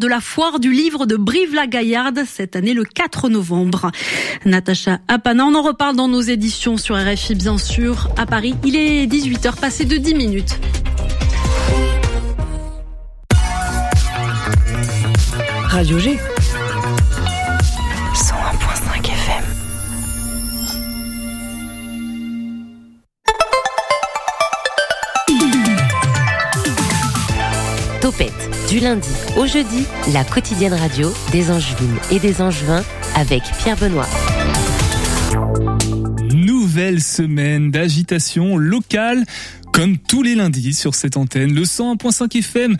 de la foire du livre de Brive-la-Gaillarde, cette année le 4 novembre. Natacha Apana, on en reparle dans nos éditions sur RFI bien sûr. À Paris, il est 18h passé de 10 minutes. Radio G. Du lundi au jeudi, la quotidienne radio des Angevines et des Angevins avec Pierre Benoît. Nouvelle semaine d'agitation locale, comme tous les lundis sur cette antenne, le 101.5 FM.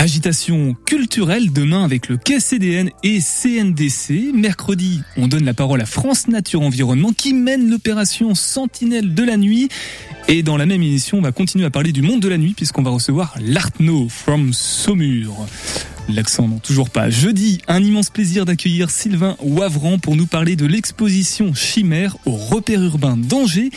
Agitation culturelle demain avec le KCDN et CNDC. Mercredi, on donne la parole à France Nature Environnement qui mène l'opération Sentinelle de la nuit. Et dans la même émission, on va continuer à parler du monde de la nuit puisqu'on va recevoir l'Artno from Saumur. L'accent non, toujours pas. Jeudi, un immense plaisir d'accueillir Sylvain Wavran pour nous parler de l'exposition Chimère au repère urbain d'Angers.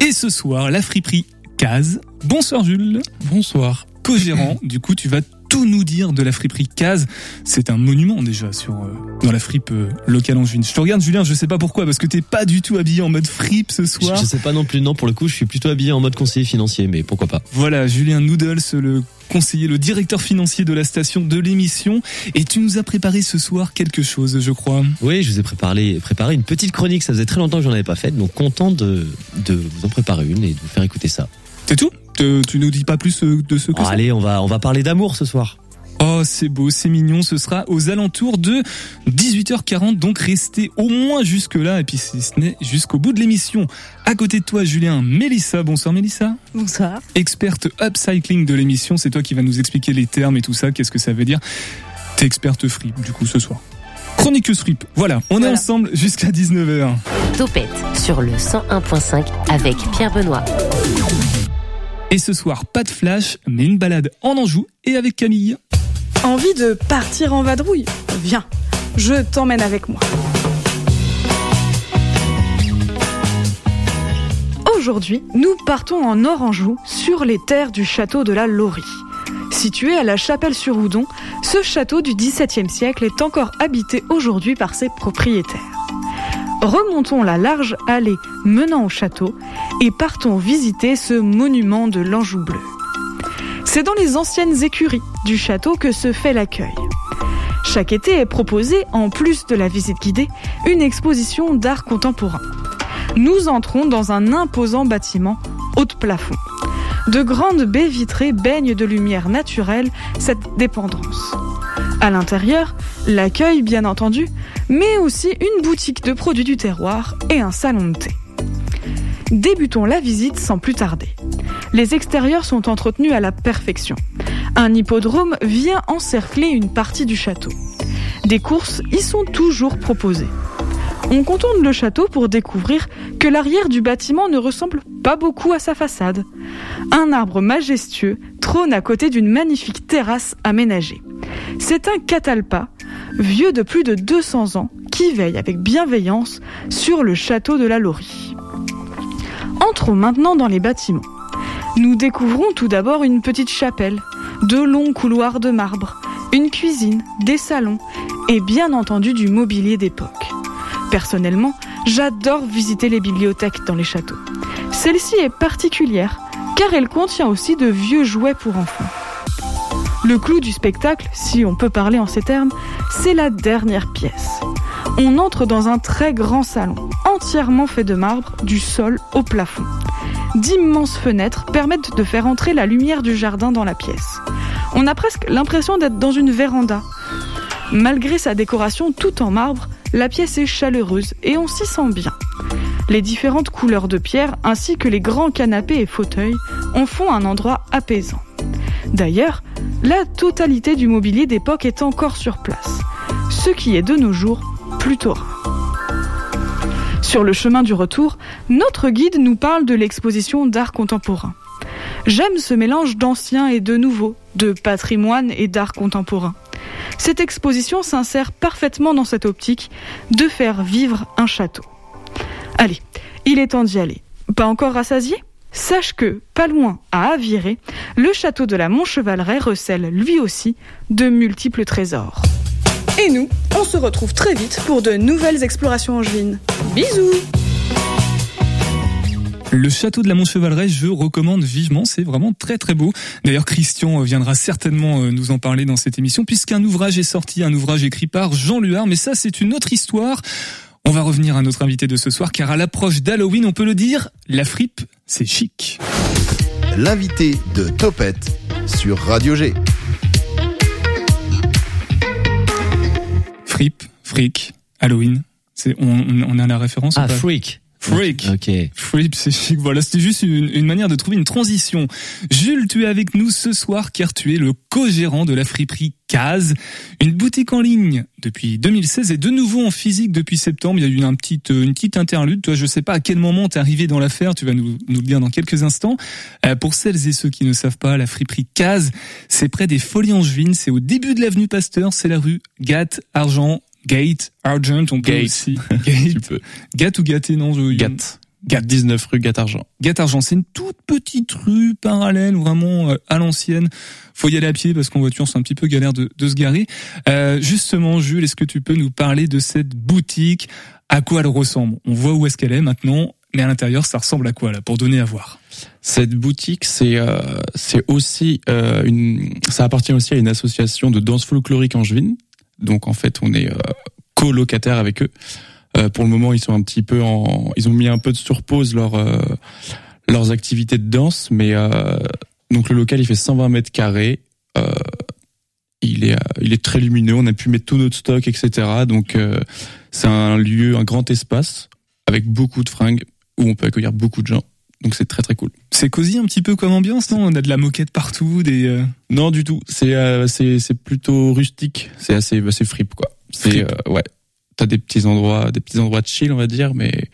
Et ce soir, la friperie Case. Bonsoir Jules. Bonsoir. Co-gérant, du coup tu vas tout nous dire de la friperie Case. C'est un monument déjà sur euh, dans la fripe euh, locale en juin. Je te regarde Julien, je sais pas pourquoi parce que t'es pas du tout habillé en mode fripe ce soir. Je, sais pas non plus non pour le coup, je suis plutôt habillé en mode conseiller financier mais pourquoi pas. Voilà, Julien Noodles le conseiller, le directeur financier de la station de l'émission. Et tu nous as préparé ce soir quelque chose, je crois. Oui, je vous ai préparé, préparé une petite chronique. Ça faisait très longtemps que j'en avais pas fait, donc content de, de vous en préparer une et de vous faire écouter ça. C'est tout? Tu nous dis pas plus euh, de ce que oh, Allez, on va, on va parler d'amour ce soir. Oh, c'est beau, c'est mignon. Ce sera aux alentours de 18h40. Donc restez au moins jusque-là. Et puis si ce n'est jusqu'au bout de l'émission. À côté de toi, Julien, Mélissa. Bonsoir, Mélissa. Bonsoir. Experte upcycling de l'émission. C'est toi qui vas nous expliquer les termes et tout ça. Qu'est-ce que ça veut dire T'es experte free, du coup, ce soir. Chroniqueuse Frip. Voilà, on est ensemble jusqu'à 19h. Topette sur le 101.5 avec Pierre Benoît. Et ce soir, pas de flash, mais une balade en Anjou et avec Camille. Envie de partir en vadrouille Viens, je t'emmène avec moi. Aujourd'hui, nous partons en Oranjou, sur les terres du château de la Laurie. Situé à la Chapelle-sur-Oudon, ce château du XVIIe siècle est encore habité aujourd'hui par ses propriétaires. Remontons la large allée menant au château et partons visiter ce monument de l'Anjou bleu. C'est dans les anciennes écuries du château que se fait l'accueil. Chaque été est proposée, en plus de la visite guidée, une exposition d'art contemporain. Nous entrons dans un imposant bâtiment haut de plafond. De grandes baies vitrées baignent de lumière naturelle cette dépendance. À l'intérieur, l'accueil bien entendu, mais aussi une boutique de produits du terroir et un salon de thé. Débutons la visite sans plus tarder. Les extérieurs sont entretenus à la perfection. Un hippodrome vient encercler une partie du château. Des courses y sont toujours proposées. On contourne le château pour découvrir que l'arrière du bâtiment ne ressemble pas beaucoup à sa façade. Un arbre majestueux trône à côté d'une magnifique terrasse aménagée. C'est un catalpa, vieux de plus de 200 ans, qui veille avec bienveillance sur le château de la Laurie. Entrons maintenant dans les bâtiments. Nous découvrons tout d'abord une petite chapelle, deux longs couloirs de marbre, une cuisine, des salons et bien entendu du mobilier d'époque. Personnellement, j'adore visiter les bibliothèques dans les châteaux. Celle-ci est particulière car elle contient aussi de vieux jouets pour enfants. Le clou du spectacle, si on peut parler en ces termes, c'est la dernière pièce. On entre dans un très grand salon, entièrement fait de marbre, du sol au plafond. D'immenses fenêtres permettent de faire entrer la lumière du jardin dans la pièce. On a presque l'impression d'être dans une véranda. Malgré sa décoration tout en marbre, la pièce est chaleureuse et on s'y sent bien. Les différentes couleurs de pierre ainsi que les grands canapés et fauteuils en font un endroit apaisant. D'ailleurs, la totalité du mobilier d'époque est encore sur place, ce qui est de nos jours plutôt rare. Sur le chemin du retour, notre guide nous parle de l'exposition d'art contemporain. J'aime ce mélange d'ancien et de nouveau, de patrimoine et d'art contemporain. Cette exposition s'insère parfaitement dans cette optique de faire vivre un château. Allez, il est temps d'y aller. Pas encore rassasié? Sache que, pas loin à Aviré, le château de la Montchevaleret recèle lui aussi de multiples trésors. Et nous, on se retrouve très vite pour de nouvelles explorations angevines. Bisous Le château de la Montchevaleret, je recommande vivement, c'est vraiment très très beau. D'ailleurs, Christian viendra certainement euh, nous en parler dans cette émission, puisqu'un ouvrage est sorti, un ouvrage écrit par Jean Luard, mais ça c'est une autre histoire. On va revenir à notre invité de ce soir, car à l'approche d'Halloween, on peut le dire, la fripe, c'est chic. L'invité de Topette sur Radio G. Fripe, fric, Halloween. C'est, on, on a la référence ou Ah, pas? freak. Freak. Ok. Flip, c'est chic. Voilà, c'était juste une, une manière de trouver une transition. Jules, tu es avec nous ce soir car tu es le co-gérant de la friperie Case, une boutique en ligne depuis 2016 et de nouveau en physique depuis septembre. Il y a eu un petit, euh, une petite interlude. Toi, je sais pas à quel moment t'es arrivé dans l'affaire. Tu vas nous, nous le dire dans quelques instants. Euh, pour celles et ceux qui ne savent pas, la friperie Case, c'est près des Folies Angevines. C'est au début de l'avenue Pasteur. C'est la rue Gat, Argent, Gate, Argent. On peut Gate. aussi. Gate. peux. Gat ou gâté, non? je- Gat. Gat. 19 rue Gat-Argent. Gat-Argent, c'est une toute petite rue parallèle, vraiment euh, à l'ancienne. Faut y aller à pied parce qu'en voiture c'est un petit peu galère de, de se garer. Euh, justement, Jules, est-ce que tu peux nous parler de cette boutique? À quoi elle ressemble? On voit où est-ce qu'elle est maintenant, mais à l'intérieur ça ressemble à quoi là Pour donner à voir? Cette boutique, c'est euh, c'est aussi euh, une, ça appartient aussi à une association de danse folklorique angevine. Donc en fait, on est euh, colocataire avec eux. Euh, pour le moment, ils sont un petit peu en, ils ont mis un peu de sur pause leur euh, leurs activités de danse, mais donc le local il fait 120 mètres carrés. Il est il est très lumineux. On a pu mettre tout notre stock, etc. Donc c'est un lieu, un grand espace avec beaucoup de fringues où on peut accueillir beaucoup de gens. Donc c'est très très cool. C'est cosy un petit peu comme ambiance, non? On a de la moquette partout, des. euh, Non du tout. C'est euh, c'est c'est plutôt rustique. C'est assez bah, c'est fripe quoi. C'est euh, ouais. T'as des petits endroits des petits endroits de chill on va dire, mais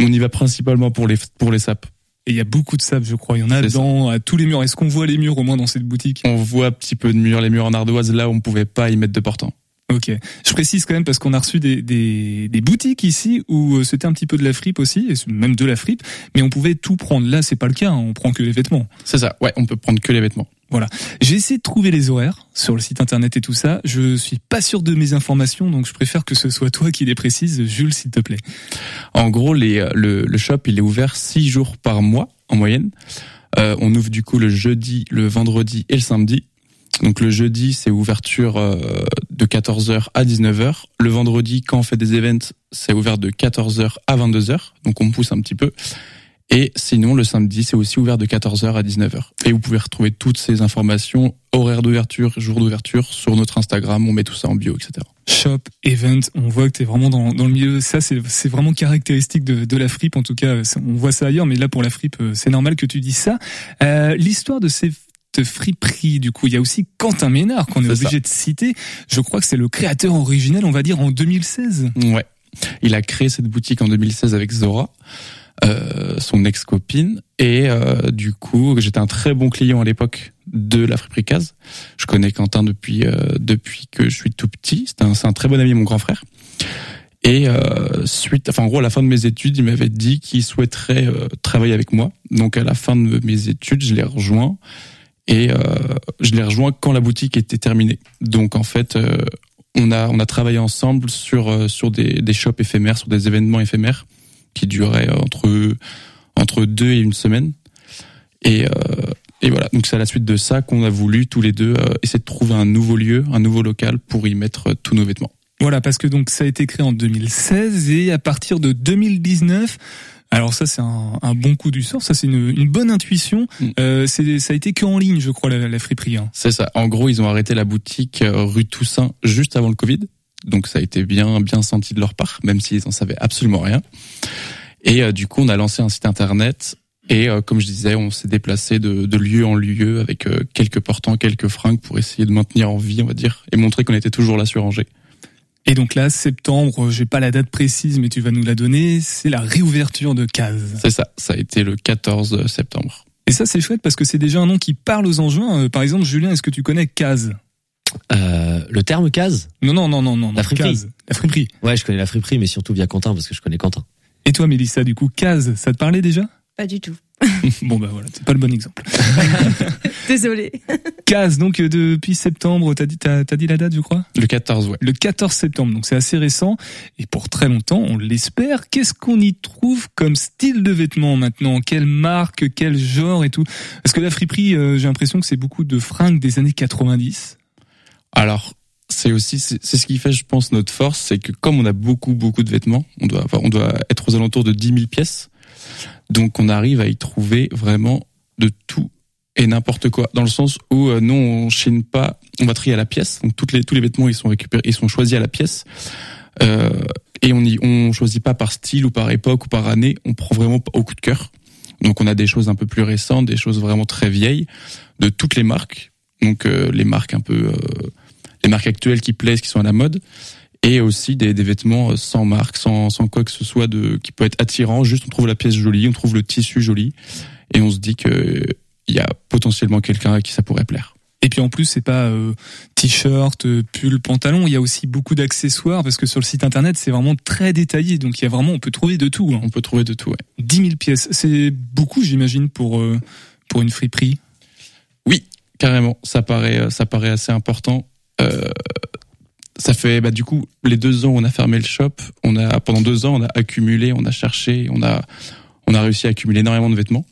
on y va principalement pour les pour les sapes. Et il y a beaucoup de sable, je crois. Il y en a ça. dans à tous les murs. Est-ce qu'on voit les murs au moins dans cette boutique? On voit un petit peu de murs, les murs en ardoise là on pouvait pas y mettre de portant. Ok. Je précise quand même parce qu'on a reçu des, des, des boutiques ici où euh, c'était un petit peu de la fripe aussi, et même de la fripe, mais on pouvait tout prendre. Là, c'est pas le cas. hein. On prend que les vêtements. C'est ça. Ouais, on peut prendre que les vêtements. J'ai essayé de trouver les horaires sur le site internet et tout ça. Je suis pas sûr de mes informations, donc je préfère que ce soit toi qui les précise, Jules, s'il te plaît. En gros, les, euh, le, le shop, il est ouvert six jours par mois en moyenne. Euh, on ouvre du coup le jeudi, le vendredi et le samedi. Donc le jeudi, c'est ouverture euh, de 14h à 19h. Le vendredi, quand on fait des events, c'est ouvert de 14h à 22h. Donc on pousse un petit peu. Et sinon, le samedi, c'est aussi ouvert de 14h à 19h. Et vous pouvez retrouver toutes ces informations, horaires d'ouverture, jour d'ouverture, sur notre Instagram. On met tout ça en bio, etc. Shop, event, on voit que tu es vraiment dans, dans le milieu. Ça, c'est vraiment caractéristique de, de la fripe. En tout cas, on voit ça ailleurs, mais là, pour la fripe, euh, c'est normal que tu dises ça. Euh, L'histoire de ces de friperies, du coup, il y a aussi Quentin Ménard qu'on est, obligé de citer. Je crois que c'est le créateur originel, on va dire, en 2016. Ouais. Il a créé cette boutique en 2016 avec Zora, euh, son ex-copine. Et euh, du coup, j'étais un très bon client à l'époque de la friperie Case. Je connais Quentin depuis euh, depuis que je suis tout petit. C'est un, un très bon ami, mon grand frère. Et suite, enfin en gros, à la fin de mes études, il m'avait dit qu'il souhaiterait travailler avec moi. Donc à la fin de mes études, je l'ai rejoint. Et euh, je l'ai rejoint quand la boutique était terminée. Donc en fait, euh, on a on a travaillé ensemble sur euh, sur des des shops éphémères, sur des événements éphémères qui duraient entre entre deux et une semaine. Et euh, et voilà. Donc c'est à la suite de ça qu'on a voulu tous les deux euh, essayer de trouver un nouveau lieu, un nouveau local pour y mettre tous nos vêtements. Voilà, parce que donc ça a été créé en 2016 et à partir de 2019, alors ça c'est un, un bon coup du sort, ça c'est une, une bonne intuition. Mm. Euh, ça a été que en ligne, je crois, la, la friperie. hein. C'est ça. En gros, ils ont arrêté la boutique euh, rue Toussaint juste avant le Covid. Donc ça a été bien bien senti de leur part, même s'ils en savaient absolument rien. Et euh, du coup, on a lancé un site internet. Et euh, comme je disais, on s'est déplacé de, de lieu en lieu avec euh, quelques portants, quelques fringues pour essayer de maintenir en vie, on va dire, et montrer qu'on était toujours là sur Angers. Et donc là, septembre, j'ai pas la date précise, mais tu vas nous la donner. C'est la réouverture de Case. C'est ça. Ça a été le 14 septembre. Et ça c'est chouette parce que c'est déjà un nom qui parle aux Angevins. Euh, par exemple, Julien, est-ce que tu connais Case Euh, le terme case Non, non, non, non, non. La friperie. Case. La friperie. Ouais, je connais la friperie, mais surtout via Quentin, parce que je connais Quentin. Et toi, Mélissa, du coup, Case, ça te parlait déjà? Pas du tout. bon bah voilà, c'est pas le bon exemple. Désolé. Case, donc euh, depuis septembre, t'as dit, t'as, t'as dit la date, je crois? Le 14, ouais. Le 14 septembre, donc c'est assez récent. Et pour très longtemps, on l'espère. Qu'est-ce qu'on y trouve comme style de vêtements maintenant? Quelle marque, quel genre et tout? Parce que la friperie, euh, j'ai l'impression que c'est beaucoup de fringues des années 90. Alors, c'est aussi c'est c'est ce qui fait, je pense, notre force, c'est que comme on a beaucoup beaucoup de vêtements, on doit avoir, on doit être aux alentours de 10 000 pièces, donc on arrive à y trouver vraiment de tout et n'importe quoi. Dans le sens où euh, nous on chine pas, on va trier à la pièce, donc toutes les tous les vêtements ils sont récupérés, ils sont choisis à la pièce. Euh, et on y, on choisit pas par style ou par époque ou par année, on prend vraiment au coup de cœur. Donc on a des choses un peu plus récentes, des choses vraiment très vieilles, de toutes les marques. Donc euh, les marques un peu, euh, les marques actuelles qui plaisent, qui sont à la mode, et aussi des, des vêtements sans marque, sans, sans quoi que ce soit de qui peut être attirant. Juste on trouve la pièce jolie, on trouve le tissu joli, et on se dit que il y a potentiellement quelqu'un à qui ça pourrait plaire. Et puis en plus, c'est pas euh, t-shirt, euh, pull, pantalon. Il y a aussi beaucoup d'accessoires parce que sur le site internet, c'est vraiment très détaillé. Donc il y a vraiment, on peut trouver de tout. Hein. On peut trouver de tout. Ouais. 10 000 pièces, c'est beaucoup, j'imagine, pour euh, pour une friperie. Carrément, ça paraît, euh, ça paraît assez important. Euh, ça fait, bah, du coup, les deux ans où on a fermé le shop, on a, pendant deux ans, on a accumulé, on a cherché, on a, on a réussi à accumuler énormément de vêtements.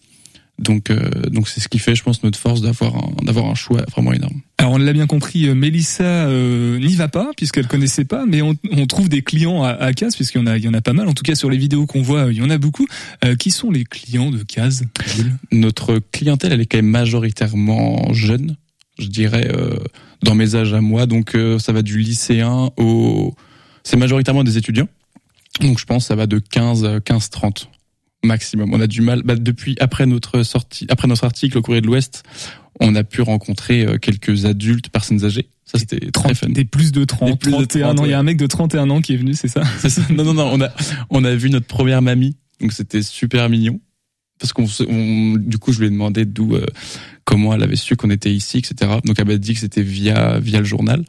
Donc, euh, donc c'est ce qui fait, je pense, notre force d'avoir un, d'avoir un choix vraiment énorme. Alors on l'a bien compris, euh, Mélissa euh, n'y va pas puisqu'elle connaissait pas, mais on, on trouve des clients à, à Case puisqu'il y en a, il y en a pas mal. En tout cas sur les vidéos qu'on voit, il y en a beaucoup. Euh, qui sont les clients de Jules Notre clientèle, elle est quand même majoritairement jeune, je dirais, euh, dans mes âges à moi. Donc, euh, ça va du lycéen au, c'est majoritairement des étudiants. Donc, je pense que ça va de 15 à 15, 30 maximum. On a du mal, bah, depuis après notre sortie, après notre article au Courrier de l'Ouest, on a pu rencontrer euh, quelques adultes, personnes âgées. Ça, c'était très 30, fun. Des plus de 30, Des plus de 31 30, ans. Il y a un mec de 31 ans qui est venu, c'est ça? C'est ça. Non, non, non. On a, on a vu notre première mamie. Donc, c'était super mignon. Parce qu'on, du coup, je lui ai demandé d'où, euh, comment elle avait su qu'on était ici, etc. Donc, elle m'a dit que c'était via, via le journal.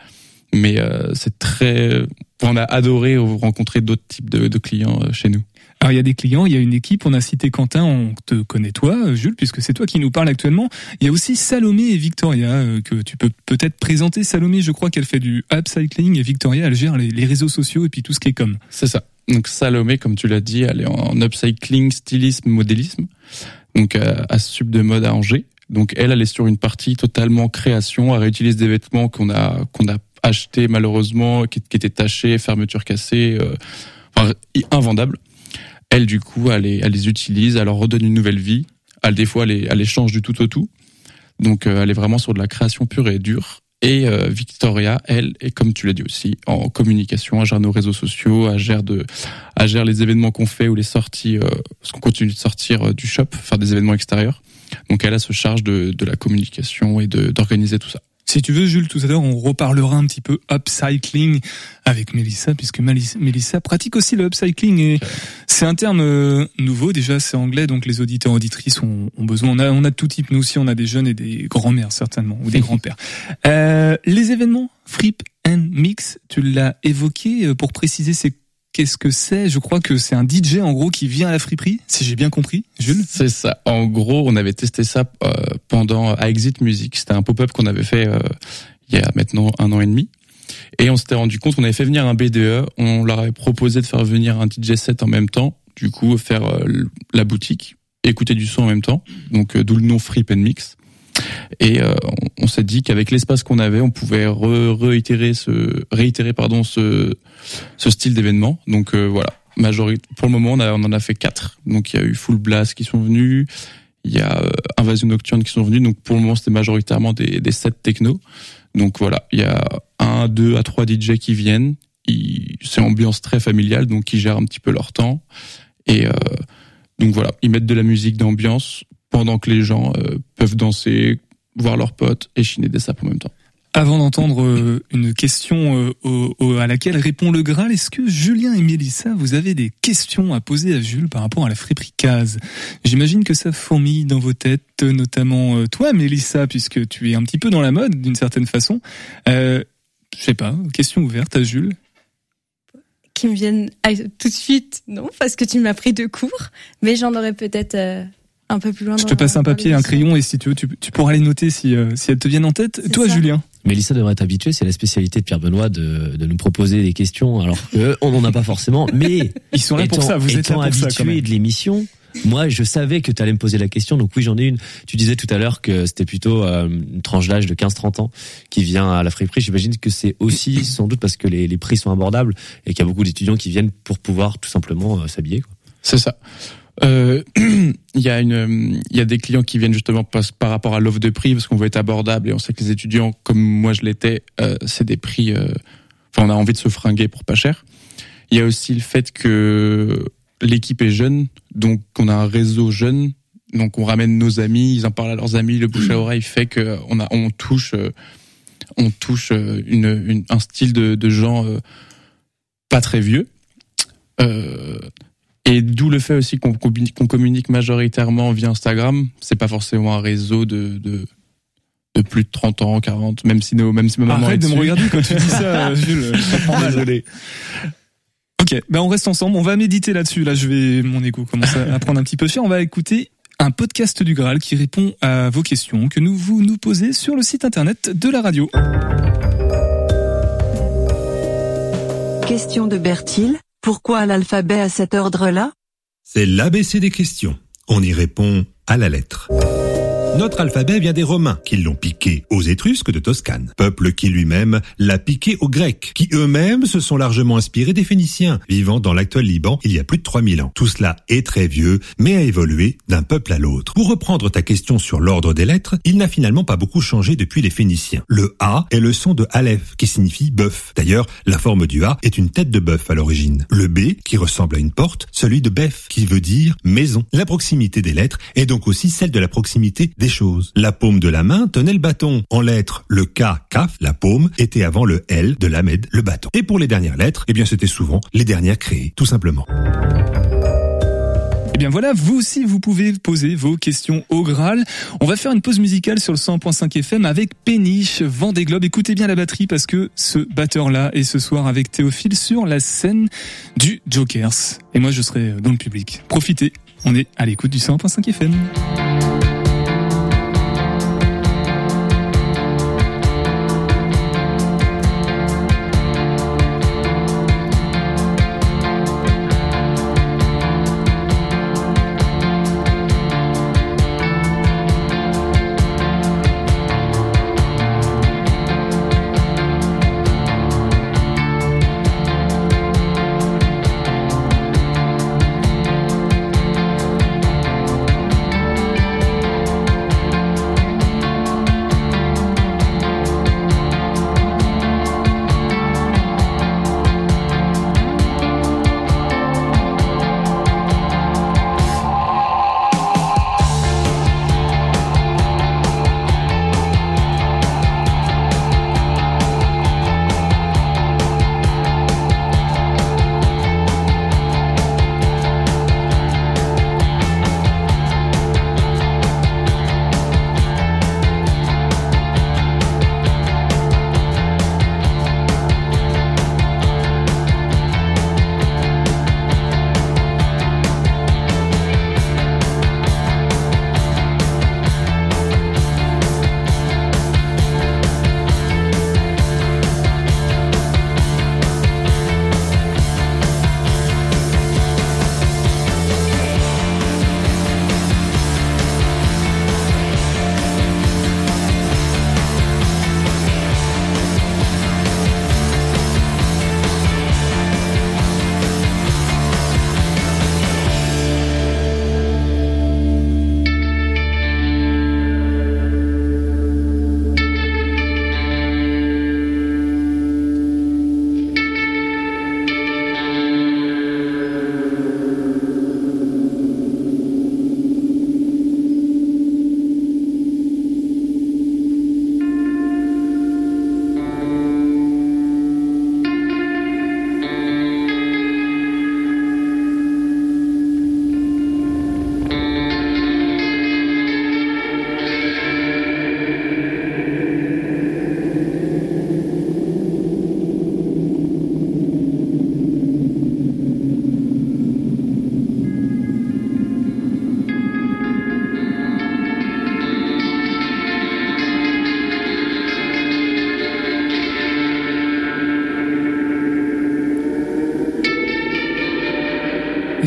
Mais euh, c'est très, on a adoré rencontrer d'autres types de, de clients euh, chez nous. Alors il y a des clients, il y a une équipe, on a cité Quentin, on te connaît toi, Jules, puisque c'est toi qui nous parle actuellement. Il y a aussi Salomé et Victoria, que tu peux peut-être présenter. Salomé, je crois qu'elle fait du upcycling et Victoria, elle gère les, les réseaux sociaux et puis tout ce qui est comme. C'est ça. Donc Salomé, comme tu l'as dit, elle est en upcycling, stylisme, modélisme. Donc à, à Sub de mode à Angers. Donc elle, elle est sur une partie totalement création. Elle réutilise des vêtements qu'on a qu'on a achetés malheureusement, qui, étaient tachés, fermeture cassée, euh, enfin invendables. Elle, du coup, elle les, elle les utilise, elle leur redonne une nouvelle vie. Elle, des fois, elle les, elle les change du tout au tout. Donc, euh, elle est vraiment sur de la création pure et dure. Et euh, Victoria, elle, est comme tu l'as dit aussi, en communication, elle gère nos réseaux sociaux, elle gère de, les événements qu'on fait ou les sorties, euh, parce qu'on continue de sortir euh, du shop, faire des événements extérieurs. Donc, elle, elle se charge de, de la communication et d'organiser tout ça. Si tu veux, Jules, tout à l'heure, on reparlera un petit peu upcycling avec Mélissa, puisque Mélissa pratique aussi le upcycling et c'est un terme euh, nouveau. Déjà, c'est anglais, donc les auditeurs auditrices ont, ont besoin. On a, on a tout type. Nous aussi, on a des jeunes et des grands-mères certainement ou des grands-pères. Euh, les événements Flip and Mix, tu l'as évoqué euh, pour préciser, c'est qu'est-ce que c'est? Je crois que c'est un DJ en gros qui vient à la friperie, si j'ai bien compris, Jules. C'est ça. En gros, on avait testé ça euh, pendant Exit Music. C'était un pop-up qu'on avait fait euh, il y a maintenant un an et demi. Et on s'était rendu compte, on avait fait venir un BDE, on leur avait proposé de faire venir un DJ set en même temps, du coup faire euh, la boutique, écouter du son en même temps, donc d'où le nom Free Pen Mix. Et euh, on, s'est dit qu'avec l'espace qu'on avait, on pouvait re- réitérer ce réitérer pardon ce ce style d'événement. Donc euh, voilà, majorité pour le moment on, a, on en a fait quatre. Donc il y a eu Full Blast qui sont venus, il y a euh, Invasion Nocturne qui sont venus. Donc pour le moment c'était majoritairement des, des sets techno. Donc voilà, il y a un, deux à trois DJ qui viennent. C'est ambiance très familiale, donc ils gèrent un petit peu leur temps. Et euh, donc voilà, ils mettent de la musique d'ambiance pendant que les gens euh, peuvent danser, voir leurs potes et chiner des sapes en même temps. Avant d'entendre euh, une question euh, au- au- à laquelle répond le Graal, est-ce que Julien et Mélissa, vous avez des questions à poser à Jules par rapport à la friperie case? J'imagine que ça fourmille dans vos têtes, notamment toi, Mélissa, puisque tu es un petit peu dans la mode d'une certaine façon. Euh, je sais pas, question ouverte à Jules. qui me viennent ah, tout de suite, non, parce que tu m'as pris de court, mais j'en aurais peut-être un peu plus loin. Je te passe un papier, un crayon et si tu veux, tu, tu pourras les noter si, euh, si elles te viennent en tête. Toi, ça. Julien Mélissa devrait être habituée, c'est la spécialité de Pierre Benoît de, de nous proposer des questions, alors que on n'en a pas forcément. Mais Ils sont là pour ça, vous êtes là étant pour ça quand habitué même. de l'émission, moi je savais que tu allais me poser la question, donc oui j'en ai une. Tu disais tout à l'heure que c'était plutôt euh, une tranche d'âge de 15-30 ans qui vient à la friperie. J'imagine que c'est aussi sans doute parce que les, les prix sont abordables et qu'il y a beaucoup d'étudiants qui viennent pour pouvoir tout simplement euh, s'habiller. quoi. C'est ça. Euh, Il y a une, euh, il y a des clients qui viennent justement par, par rapport à l'offre de prix parce qu'on veut être abordable et on sait que les étudiants, comme moi je l'étais, euh, c'est des prix. Enfin, on a envie de se fringuer pour pas cher. Il y a aussi le fait que l'équipe est jeune, donc on a un réseau jeune, donc on ramène nos amis, ils en parlent à leurs amis, le bouche à oreille fait que on a, on touche, on touche une, un style de, de gens pas très vieux. Et d'où le fait aussi qu'on communique, majoritairement via Instagram. C'est pas forcément un réseau de, de, de plus de 30 ans, 40, même si, nos, même si ma maman Arrête est de me regarder quand tu dis ça, euh, Jules. Désolé. Ok, ben on reste ensemble, on va méditer là-dessus. Là, je vais, mon égo commence à à prendre un petit peu cher. On va écouter un podcast du Graal qui répond à vos questions que nous vous nous posez sur le site internet de la radio. Question de Bertil. Pourquoi l'alphabet à cet ordre-là? C'est l'ABC des questions. On y répond à la lettre. Notre alphabet vient des Romains, qui l'ont piqué aux Étrusques de Toscane, peuple qui lui-même l'a piqué aux Grecs, qui eux-mêmes se sont largement inspirés des Phéniciens, vivant dans l'actuel Liban il y a plus de 3000 ans. Tout cela est très vieux, mais a évolué d'un peuple à l'autre. Pour reprendre ta question sur l'ordre des lettres, il n'a finalement pas beaucoup changé depuis les Phéniciens. Le A est le son de Aleph, qui signifie bœuf. D'ailleurs, la forme du A est une tête de bœuf à l'origine. Le B, qui ressemble à une porte, celui de Beth, qui veut dire maison. La proximité des lettres est donc aussi celle de la proximité des choses. La paume de la main tenait le bâton. En lettres, le K, kaf, la paume, était avant le L de l'Ahmed, le bâton. Et pour les dernières lettres, eh bien c'était souvent les dernières créées, tout simplement. Eh bien voilà, vous aussi vous pouvez poser vos questions au Graal. On va faire une pause musicale sur le 100.5 FM avec Péniche, Vendée Globe. Écoutez bien la batterie parce que ce batteur-là est ce soir avec Théophile sur la scène du Jokers. Et moi je serai dans le public. Profitez, on est à l'écoute du 100.5 FM.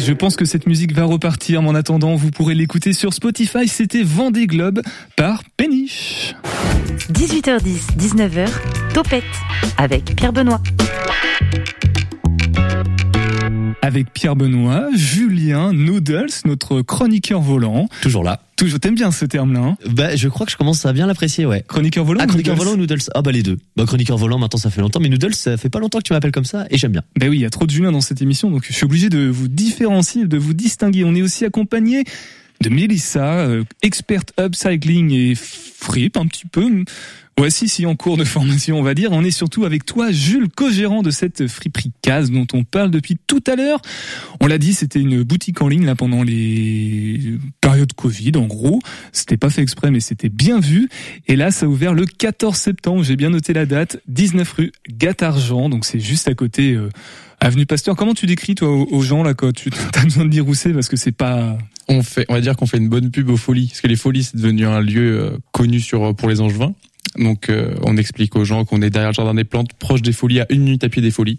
Je pense que cette musique va repartir, mais en attendant, vous pourrez l'écouter sur Spotify. C'était Vendée Globe par Péniche. 18h10, 19h, Topette avec Pierre Benoît. Avec Pierre Benoît, Julien Noodles, notre chroniqueur volant. Toujours là. Toujours, t'aimes bien ce terme-là hein? Bah, je crois que je commence à bien l'apprécier, ouais. Chroniqueur volant Ah, chroniqueur noodles? volant ou noodles? Ah, bah, les deux. Bah, chroniqueur volant, maintenant, ça fait longtemps, mais noodles, ça fait pas longtemps que tu m'appelles comme ça, et j'aime bien. Ben oui, il y a trop de Julien dans cette émission, donc je suis obligé de vous différencier, de vous distinguer. On est aussi accompagné de Mélissa, euh, experte upcycling et fripe un petit peu. Ouais, si, en cours de formation, on va dire. On est surtout avec toi, Jules, co-gérant de cette friperie case dont on parle depuis tout à l'heure. On l'a dit, c'était une boutique en ligne là pendant les périodes Covid, en gros. C'était pas fait exprès, mais c'était bien vu. Et là, ça a ouvert le 14 septembre. J'ai bien noté la date. 19 rue Gatargent. Donc c'est juste à côté, euh, avenue Pasteur. Comment tu décris, toi, aux aux gens, là, quand tu as besoin de dire où c'est parce que c'est pas, On fait, on va dire qu'on fait une bonne pub aux folies, parce que les folies c'est devenu un lieu euh, connu sur pour les Angevins. Donc euh, on explique aux gens qu'on est derrière le jardin des plantes, proche des folies, à une minute à pied des folies.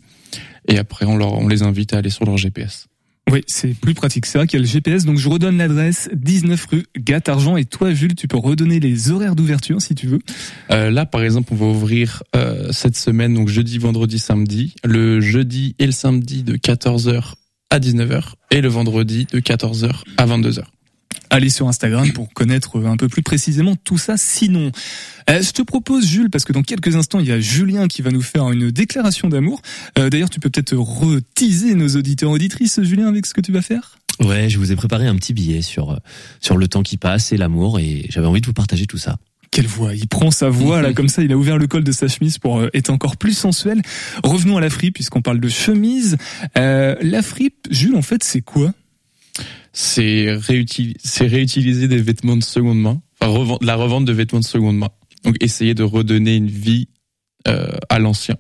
Et après on leur, on les invite à aller sur leur GPS. Oui, c'est plus pratique. C'est vrai qu'il y a le GPS, donc je redonne l'adresse 19 rue Gatargent. Et toi, Jules, tu peux redonner les horaires d'ouverture si tu veux. Euh, là, par exemple, on va ouvrir euh, cette semaine, donc jeudi, vendredi, samedi. Le jeudi et le samedi de 14h à 19h et le vendredi de 14h à 22h. Allez sur Instagram pour connaître un peu plus précisément tout ça. Sinon, euh, je te propose, Jules, parce que dans quelques instants, il y a Julien qui va nous faire une déclaration d'amour. Euh, D'ailleurs, tu peux peut-être reteaser nos auditeurs auditrices, Julien, avec ce que tu vas faire? Ouais, je vous ai préparé un petit billet sur, euh, sur le temps qui passe et l'amour, et j'avais envie de vous partager tout ça. Quelle voix Il prend sa voix là comme ça. Il a ouvert le col de sa chemise pour être encore plus sensuel. Revenons à la fripe puisqu'on parle de chemise. Euh, la fripe, Jules, en fait, c'est quoi? C'est réutiliser, des vêtements de seconde main, enfin la revente de vêtements de seconde main. Donc essayer de redonner une vie euh, à l'ancien.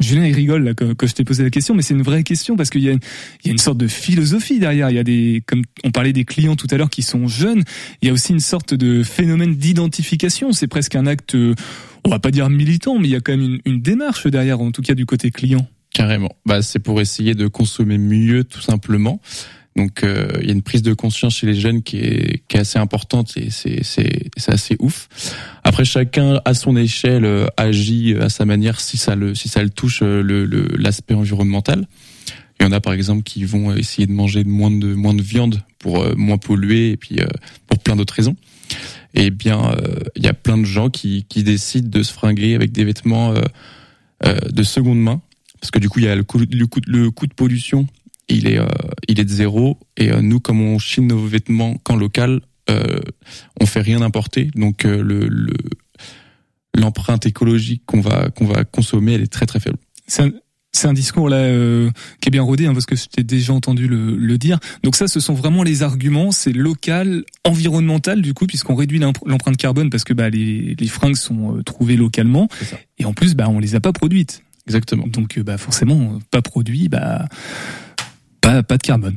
Julien, il rigole là quand, je t'ai posé la question, mais c'est une vraie question parce qu'il y a, une, il y a une sorte de philosophie derrière. Il y a des, comme on parlait des clients tout à l'heure qui sont jeunes, il y a aussi une sorte de phénomène d'identification. C'est presque un acte, on va pas dire militant, mais il y a quand même une, une démarche derrière, en tout cas du côté client. Carrément. Bah, c'est pour essayer de consommer mieux, tout simplement. Donc, euh, il y a une prise de conscience chez les jeunes qui est, qui est assez importante et c'est, assez ouf. Après, chacun à son échelle euh, agit à sa manière si ça le, si ça le touche euh, le, l'aspect environnemental. Il y en a par exemple qui vont essayer de manger moins de moins de viande pour euh, moins polluer et puis euh, pour plein d'autres raisons. Et bien, euh, il y a plein de gens qui, qui décident de se fringuer avec des vêtements euh, euh, de seconde main parce que du coup il y a le le coût, le coût de pollution il est euh, il est de zéro et euh, nous comme on chine nos vêtements qu'en local euh, on fait rien importer donc le le- l'empreinte écologique qu'on va qu'on va consommer elle est très très faible C'est un, discours là euh, qui est bien rodé hein, parce que je t'ai déjà entendu le, le dire. Donc ça, ce sont vraiment les arguments. C'est local, environnemental du coup, puisqu'on réduit l'empre- l'empreinte carbone parce que bah, les, les fringues sont euh, trouvées localement et en plus, bah, on les a pas produites. exactement Donc bah, forcément, pas produit, bah, pas, pas de carbone.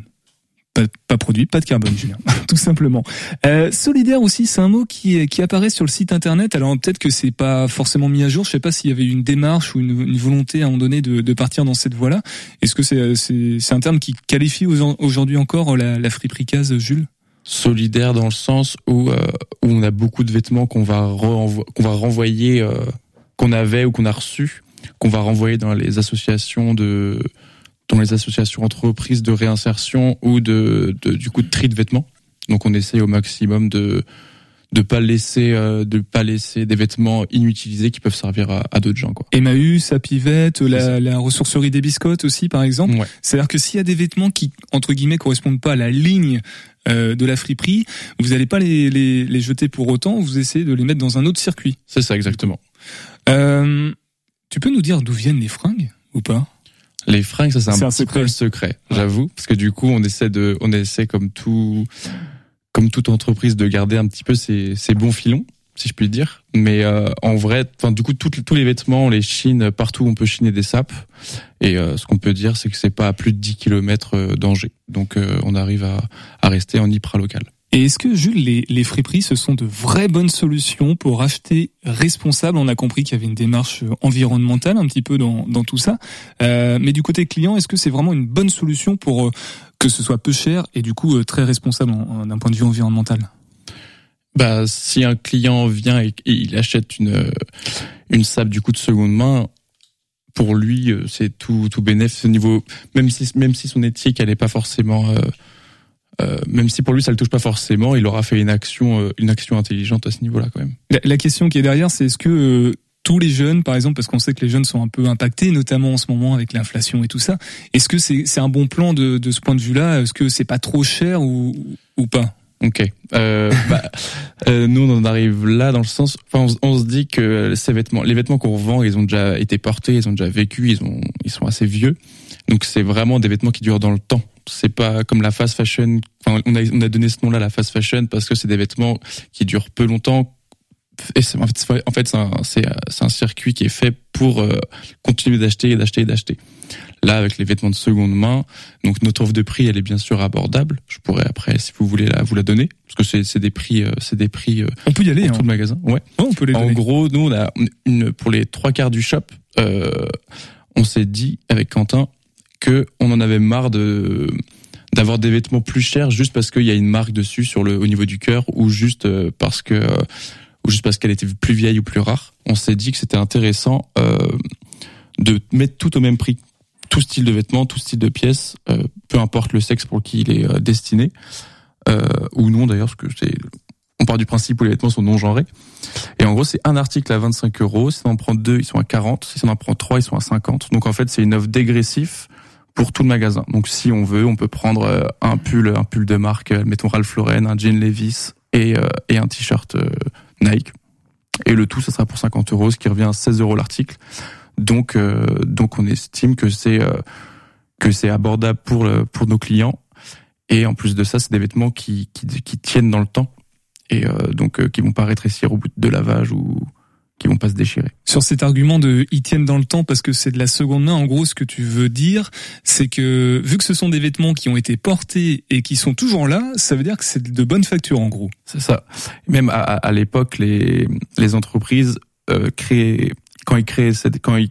Pas, pas produit, pas de carbone, Julien, tout simplement. Euh, solidaire aussi, c'est un mot qui, qui apparaît sur le site internet. Alors peut-être que c'est pas forcément mis à jour. Je sais pas s'il y avait une démarche ou une, volonté à un moment donné de, de partir dans cette voie-là. Est-ce que c'est c'est c'est un terme qui qualifie au- aujourd'hui encore la, la case, Jules? Solidaire dans le sens où euh, où on a beaucoup de vêtements qu'on va qu'on va renvoyer euh, qu'on avait ou qu'on a reçu qu'on va renvoyer dans les associations de dans les associations entreprises de réinsertion ou de, de du coup de tri de vêtements donc on essaye au maximum de de pas laisser euh, de pas laisser des vêtements inutilisés qui peuvent servir à, à d'autres gens quoi Emmaüs, à Pivette, la, la ressourcerie des biscottes aussi, par exemple. Ouais. C'est-à-dire que s'il y a des vêtements qui, entre guillemets, correspondent pas à la ligne euh, de la friperie, vous n'allez pas les, les, les jeter pour autant, vous essayez de les mettre dans un autre circuit. c'est ça exactement Euh, tu peux nous dire d'où viennent les fringues ou pas? Les fringues, ça c'est un, petit secret. peu le secret, j'avoue, parce que du coup, on essaie de, on essaie comme tout, comme toute entreprise de garder un petit peu ses, ses bons filons, si je puis dire. Mais euh, en vrai, enfin du coup, tous les vêtements, on les chine partout où on peut chiner des sapes. Et euh, ce qu'on peut dire, c'est que c'est pas à plus de 10 km d'Angers, donc euh, on arrive à, à rester en hyper local. Et est-ce que, Jules, les, les friperies, ce sont de vraies bonnes solutions pour acheter responsable? On a compris qu'il y avait une démarche euh, environnementale un petit peu dans, dans tout ça. Euh, mais du côté client, est-ce que c'est vraiment une bonne solution pour euh, que ce soit peu cher et du coup euh, très responsable d'un point de vue environnemental? Bah, si un client vient et, il achète une euh, une sable du coup de seconde main, pour lui c'est tout tout bénéfice au niveau même si même si son éthique elle est pas forcément euh, même si pour lui ça le touche pas forcément, il aura fait une action euh, une action intelligente à ce niveau-là quand même. La, la question qui est derrière, c'est est-ce que euh, tous les jeunes, par exemple, parce qu'on sait que les jeunes sont un peu impactés, notamment en ce moment avec l'inflation et tout ça, est-ce que c'est un bon plan de, de ce point de vue-là? Est-ce que c'est pas trop cher ou, ou pas? Ok. Euh, bah, euh, nous, on en arrive là dans le sens. Enfin, on, se- on se dit que ces vêtements, les vêtements qu'on vend, ils ont déjà été portés, ils ont déjà vécu, ils ont, ils sont assez vieux. Donc, c'est vraiment des vêtements qui durent dans le temps. C'est pas comme la fast fashion. Enfin, on a, on a donné ce nom-là, la fast fashion, parce que c'est des vêtements qui durent peu longtemps. Et en fait, c'est- en fait, c'est un, un circuit qui est fait pour euh, continuer d'acheter et d'acheter et d'acheter. Là, avec les vêtements de seconde main, donc notre offre de prix, elle est bien sûr abordable. Je pourrais après, si vous voulez, la, vous la donner, parce que c'est des prix, euh, c'est des prix euh, On peut y aller. Hein. tout le magasin. Ouais. Ouais, on peut les En donner. gros, nous, on a une pour les trois quarts du shop. Euh, on s'est dit avec Quentin on en avait marre de d'avoir des vêtements plus chers juste parce qu'il y a une marque dessus sur le au niveau du cœur ou juste euh, parce que euh, ou juste parce qu'elle était plus vieille ou plus rare. On s'est dit que c'était intéressant euh, de mettre tout au même prix, tout style de vêtements, tout style de pièces, euh, peu importe le sexe pour qui il est euh, destiné euh, ou non d'ailleurs, parce que c'est on part du principe où les vêtements sont non genrés. Et en gros, c'est un article à 25 euros. Si on en prend deux, ils sont à 40. Si on en prend trois, ils sont à 50. Donc en fait, c'est une offre dégressive pour tout le magasin. Donc si on veut, on peut prendre euh, un pull, un pull de marque, euh, mettons Ralph Lauren, un jean Levi's et, euh, et un t-shirt euh, Nike. Et le tout, ça sera pour 50 euros, ce qui revient à 16 euros l'article. Donc, euh, donc on estime que c'est que c'est abordable pour le, pour nos clients. Et en plus de ça, c'est des vêtements qui, qui, qui tiennent dans le temps et donc qui vont pas rétrécir au bout de lavage ou qui vont pas se déchirer. Sur cet argument de ils tiennent dans le temps parce que c'est de la seconde main, en gros, ce que tu veux dire, c'est que vu que ce sont des vêtements qui ont été portés et qui sont toujours là, ça veut dire que c'est de bonne facture, en gros. C'est ça. Même à, à, l'époque, les, les entreprises euh, créaient quand ils créaient cette, quand ils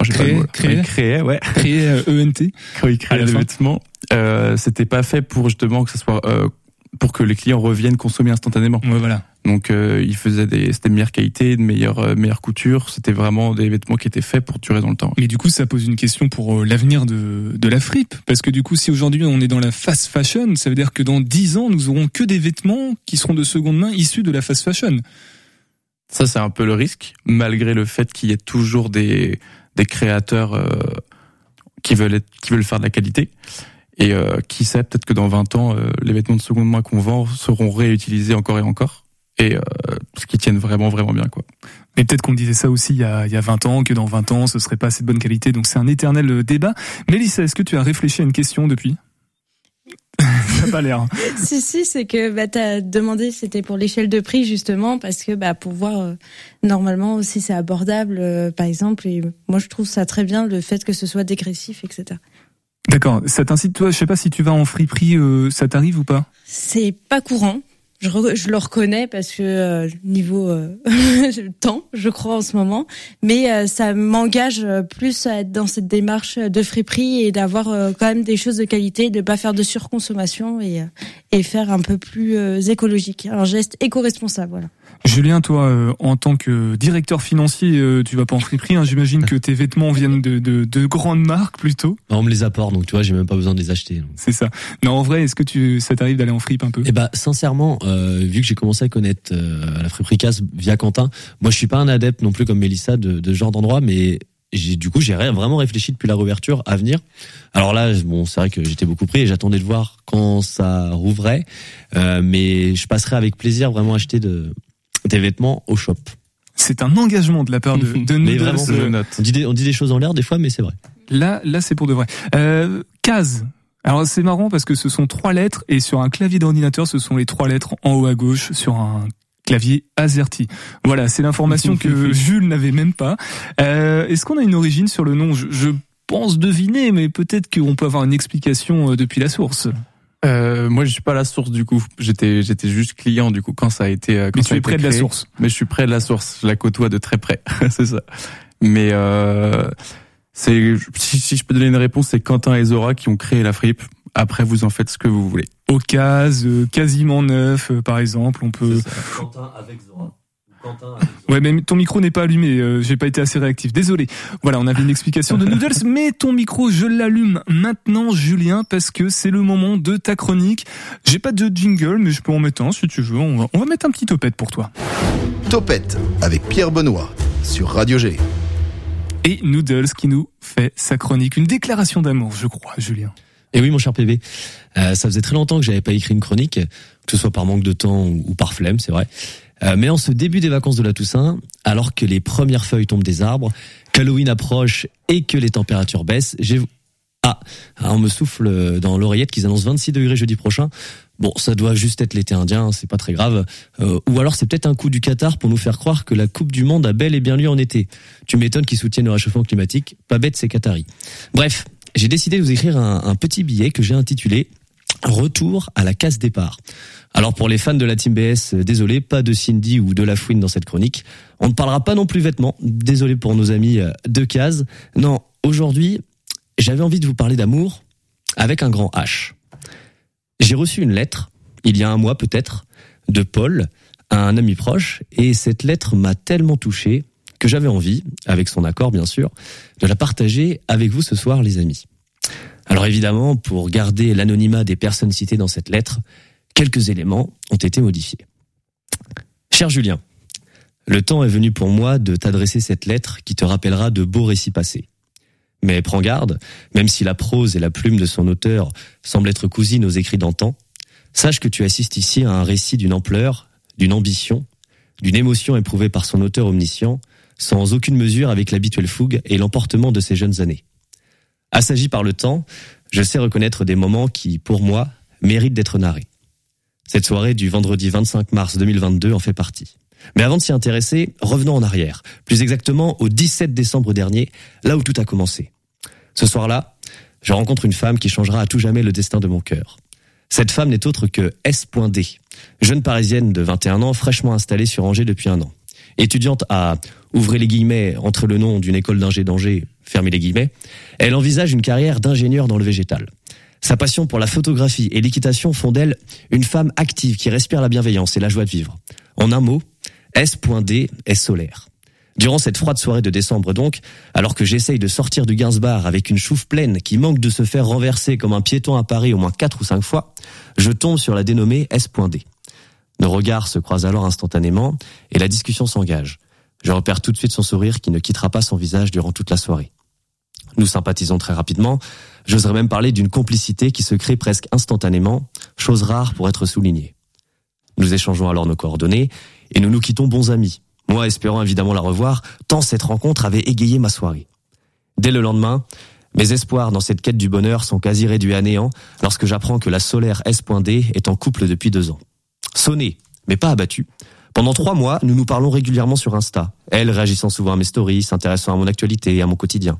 oh, pas créaient, ouais, Créé euh, ENT. quand ils créaient la les fin. vêtements, euh, c'était pas fait pour justement que ce soit euh, pour que les clients reviennent consommer instantanément. Ouais, voilà. Donc euh, ils faisaient des c'était de meilleure qualité, de meilleure euh, meilleure couture. C'était vraiment des vêtements qui étaient faits pour durer dans le temps. Mais du coup, ça pose une question pour euh, l'avenir de, de la fripe. Parce que du coup, si aujourd'hui on est dans la fast fashion, ça veut dire que dans 10 ans, nous aurons que des vêtements qui seront de seconde main issus de la fast fashion. Ça, c'est un peu le risque, malgré le fait qu'il y ait toujours des, des créateurs euh, qui veulent être, qui veulent faire de la qualité. Et euh, qui sait, peut-être que dans 20 ans, euh, les vêtements de seconde main qu'on vend seront réutilisés encore et encore. Et euh, ce qui tiennent vraiment, vraiment bien, quoi. Mais peut-être qu'on disait ça aussi il y, a, il y a 20 ans, que dans 20 ans, ce serait pas assez de bonne qualité. Donc c'est un éternel euh, débat. Mélissa, est-ce que tu as réfléchi à une question depuis? Ça n'a pas l'air. hein. si, si, c'est que bah, tu as demandé, c'était pour l'échelle de prix justement, parce que bah, pour voir euh, normalement aussi c'est abordable, euh, par exemple. Et moi je trouve ça très bien le fait que ce soit dégressif, etc. D'accord. Ça t'incite, toi, je sais pas si tu vas en friperie, euh, ça t'arrive ou pas? C'est pas courant. Je, je le reconnais parce que euh, niveau euh, temps, je crois en ce moment, mais euh, ça m'engage euh, plus à être dans cette démarche de friperie et d'avoir euh, quand même des choses de qualité, de pas faire de surconsommation et, euh, et faire un peu plus écologique, un geste éco-responsable. Voilà. Julien, toi, euh, en tant que directeur financier, euh, tu vas pas en friperie. Hein, J'imagine que tes vêtements viennent de, de, de grandes marques plutôt. On me les apporte, donc tu vois, j'ai même pas besoin de les acheter. C'est ça. Non, en vrai, est-ce que tu, ça t'arrive d'aller en fripe un peu? Eh ben, sincèrement, euh, vu que j'ai commencé à connaître euh, la friperie casse via Quentin, moi, je suis pas un adepte non plus comme Mélissa de, de ce genre d'endroit, mais j'ai du coup j'ai vraiment réfléchi depuis la réouverture à venir. Alors là, bon, c'est vrai que j'étais beaucoup pris et j'attendais de voir quand ça rouvrait, euh, mais je passerai avec plaisir vraiment acheter de des vêtements au shop. C'est un engagement de la part de, de Mais Je note. On dit des, on dit des choses en l'air des fois, mais c'est vrai. Là, là, c'est pour de vrai. Euh, case. Alors c'est marrant parce que ce sont trois lettres et sur un clavier d'ordinateur, ce sont les trois lettres en haut à gauche sur un clavier AZERTY. Voilà, c'est l'information que Jules n'avait même pas. Euh, Est-ce qu'on a une origine sur le nom? Je, je pense deviner, mais peut-être qu'on peut avoir une explication euh, depuis la source. Euh, moi, je suis pas la source du coup. J'étais, j'étais juste client du coup quand ça a été. euh, Quand Mais ça tu es près de la source. Mais je suis près de la source. Je la côtoie de très près. c'est ça. Mais euh, c'est si, si je peux donner une réponse, c'est Quentin et Zora qui ont créé la fripe Après, vous en faites ce que vous voulez. Occasion, euh, quasiment neuf, euh, par exemple, on peut. Quentin avec Zora. Ouais, mais ton micro n'est pas allumé. euh, J'ai pas été assez réactif. Désolé. Voilà, on avait une explication de Noodles, mais ton micro, je l'allume maintenant, Julien, parce que c'est le moment de ta chronique. J'ai pas de jingle, mais je peux en mettre un si tu veux. On va, on va mettre un petit topette pour toi. Topette avec Pierre Benoît sur Radio G. Et Noodles qui nous fait sa chronique, une déclaration d'amour, je crois, Julien. Et oui, mon cher PB, euh, ça faisait très longtemps que j'avais pas écrit une chronique, que ce soit par manque de temps ou, ou par flemme, c'est vrai. Euh, mais en ce début des vacances de la Toussaint, alors que les premières feuilles tombent des arbres, qu'Halloween approche et que les températures baissent, j'ai ah, ah, on me souffle dans l'oreillette qu'ils annoncent 26 degrés jeudi prochain. Bon, ça doit juste être l'été indien, c'est pas très grave. Euh, ou alors c'est peut-être un coup du Qatar pour nous faire croire que la Coupe du Monde a bel et bien lieu en été. Tu m'étonnes qu'ils soutiennent le réchauffement climatique. Pas bête, c'est Qatari. Bref, j'ai décidé de vous écrire un petit billet que j'ai intitulé Retour à la case départ. Alors pour les fans de la Team BS, euh, désolé, pas de Cindy ou de La Fouine dans cette chronique. On ne parlera pas non plus vêtements. Désolé pour nos amis euh, de case. Non, aujourd'hui, j'avais envie de vous parler d'amour avec un grand H. J'ai reçu une lettre, il y a un mois peut-être, de Paul, un ami proche, et cette lettre m'a tellement touché que j'avais envie, avec son accord bien sûr, de la partager avec vous ce soir les amis. Alors évidemment, pour garder l'anonymat des personnes citées dans cette lettre, quelques éléments ont été modifiés. Cher Julien, le temps est venu pour moi de t'adresser cette lettre qui te rappellera de beaux récits passés. Mais prends garde, même si la prose et la plume de son auteur semblent être cousines aux écrits d'antan, sache que tu assistes ici à un récit d'une ampleur, d'une ambition, d'une émotion éprouvée par son auteur omniscient, sans aucune mesure avec l'habituelle fougue et l'emportement de ses jeunes années. Assagi par le temps, je sais reconnaître des moments qui, pour moi, méritent d'être narrés. Cette soirée du vendredi 25 mars 2022 en fait partie. Mais avant de s'y intéresser, revenons en arrière, plus exactement au 17 décembre dernier, là où tout a commencé. Ce soir-là, je rencontre une femme qui changera à tout jamais le destin de mon cœur. Cette femme n'est autre que S.D, jeune parisienne de 21 ans, fraîchement installée sur Angers depuis un an. Étudiante à, ouvrez les guillemets, entre le nom d'une école d'ingé d'Angers, fermez les guillemets, elle envisage une carrière d'ingénieur dans le végétal. Sa passion pour la photographie et l'équitation font d'elle une femme active qui respire la bienveillance et la joie de vivre. En un mot, S.D est solaire. Durant cette froide soirée de décembre donc, alors que j'essaye de sortir du Gainsbar avec une chouffe pleine qui manque de se faire renverser comme un piéton à Paris au moins quatre ou cinq fois, je tombe sur la dénommée S.D. Nos regards se croisent alors instantanément et la discussion s'engage. Je repère tout de suite son sourire qui ne quittera pas son visage durant toute la soirée. Nous sympathisons très rapidement. J'oserais même parler d'une complicité qui se crée presque instantanément, chose rare pour être soulignée. Nous échangeons alors nos coordonnées et nous nous quittons bons amis. Moi espérant évidemment la revoir, tant cette rencontre avait égayé ma soirée. Dès le lendemain, mes espoirs dans cette quête du bonheur sont quasi réduits à néant lorsque j'apprends que la solaire S.D est en couple depuis deux ans. Sonné, mais pas abattu. Pendant trois mois, nous nous parlons régulièrement sur Insta. Elle réagissant souvent à mes stories, s'intéressant à mon actualité et à mon quotidien.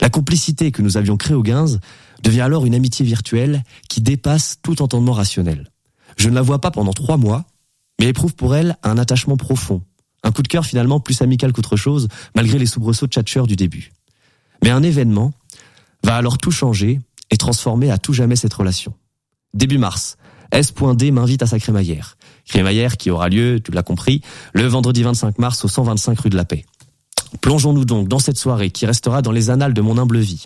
La complicité que nous avions créée au 15 devient alors une amitié virtuelle qui dépasse tout entendement rationnel. Je ne la vois pas pendant trois mois, mais éprouve pour elle un attachement profond. Un coup de cœur finalement plus amical qu'autre chose, malgré les soubresauts tchatcheurs du début. Mais un événement va alors tout changer et transformer à tout jamais cette relation. Début mars, S.D m'invite à sa crémaillère. Crémaillère qui aura lieu, tu l'as compris, le vendredi 25 mars au 125 rue de la Paix. Plongeons-nous donc dans cette soirée qui restera dans les annales de mon humble vie.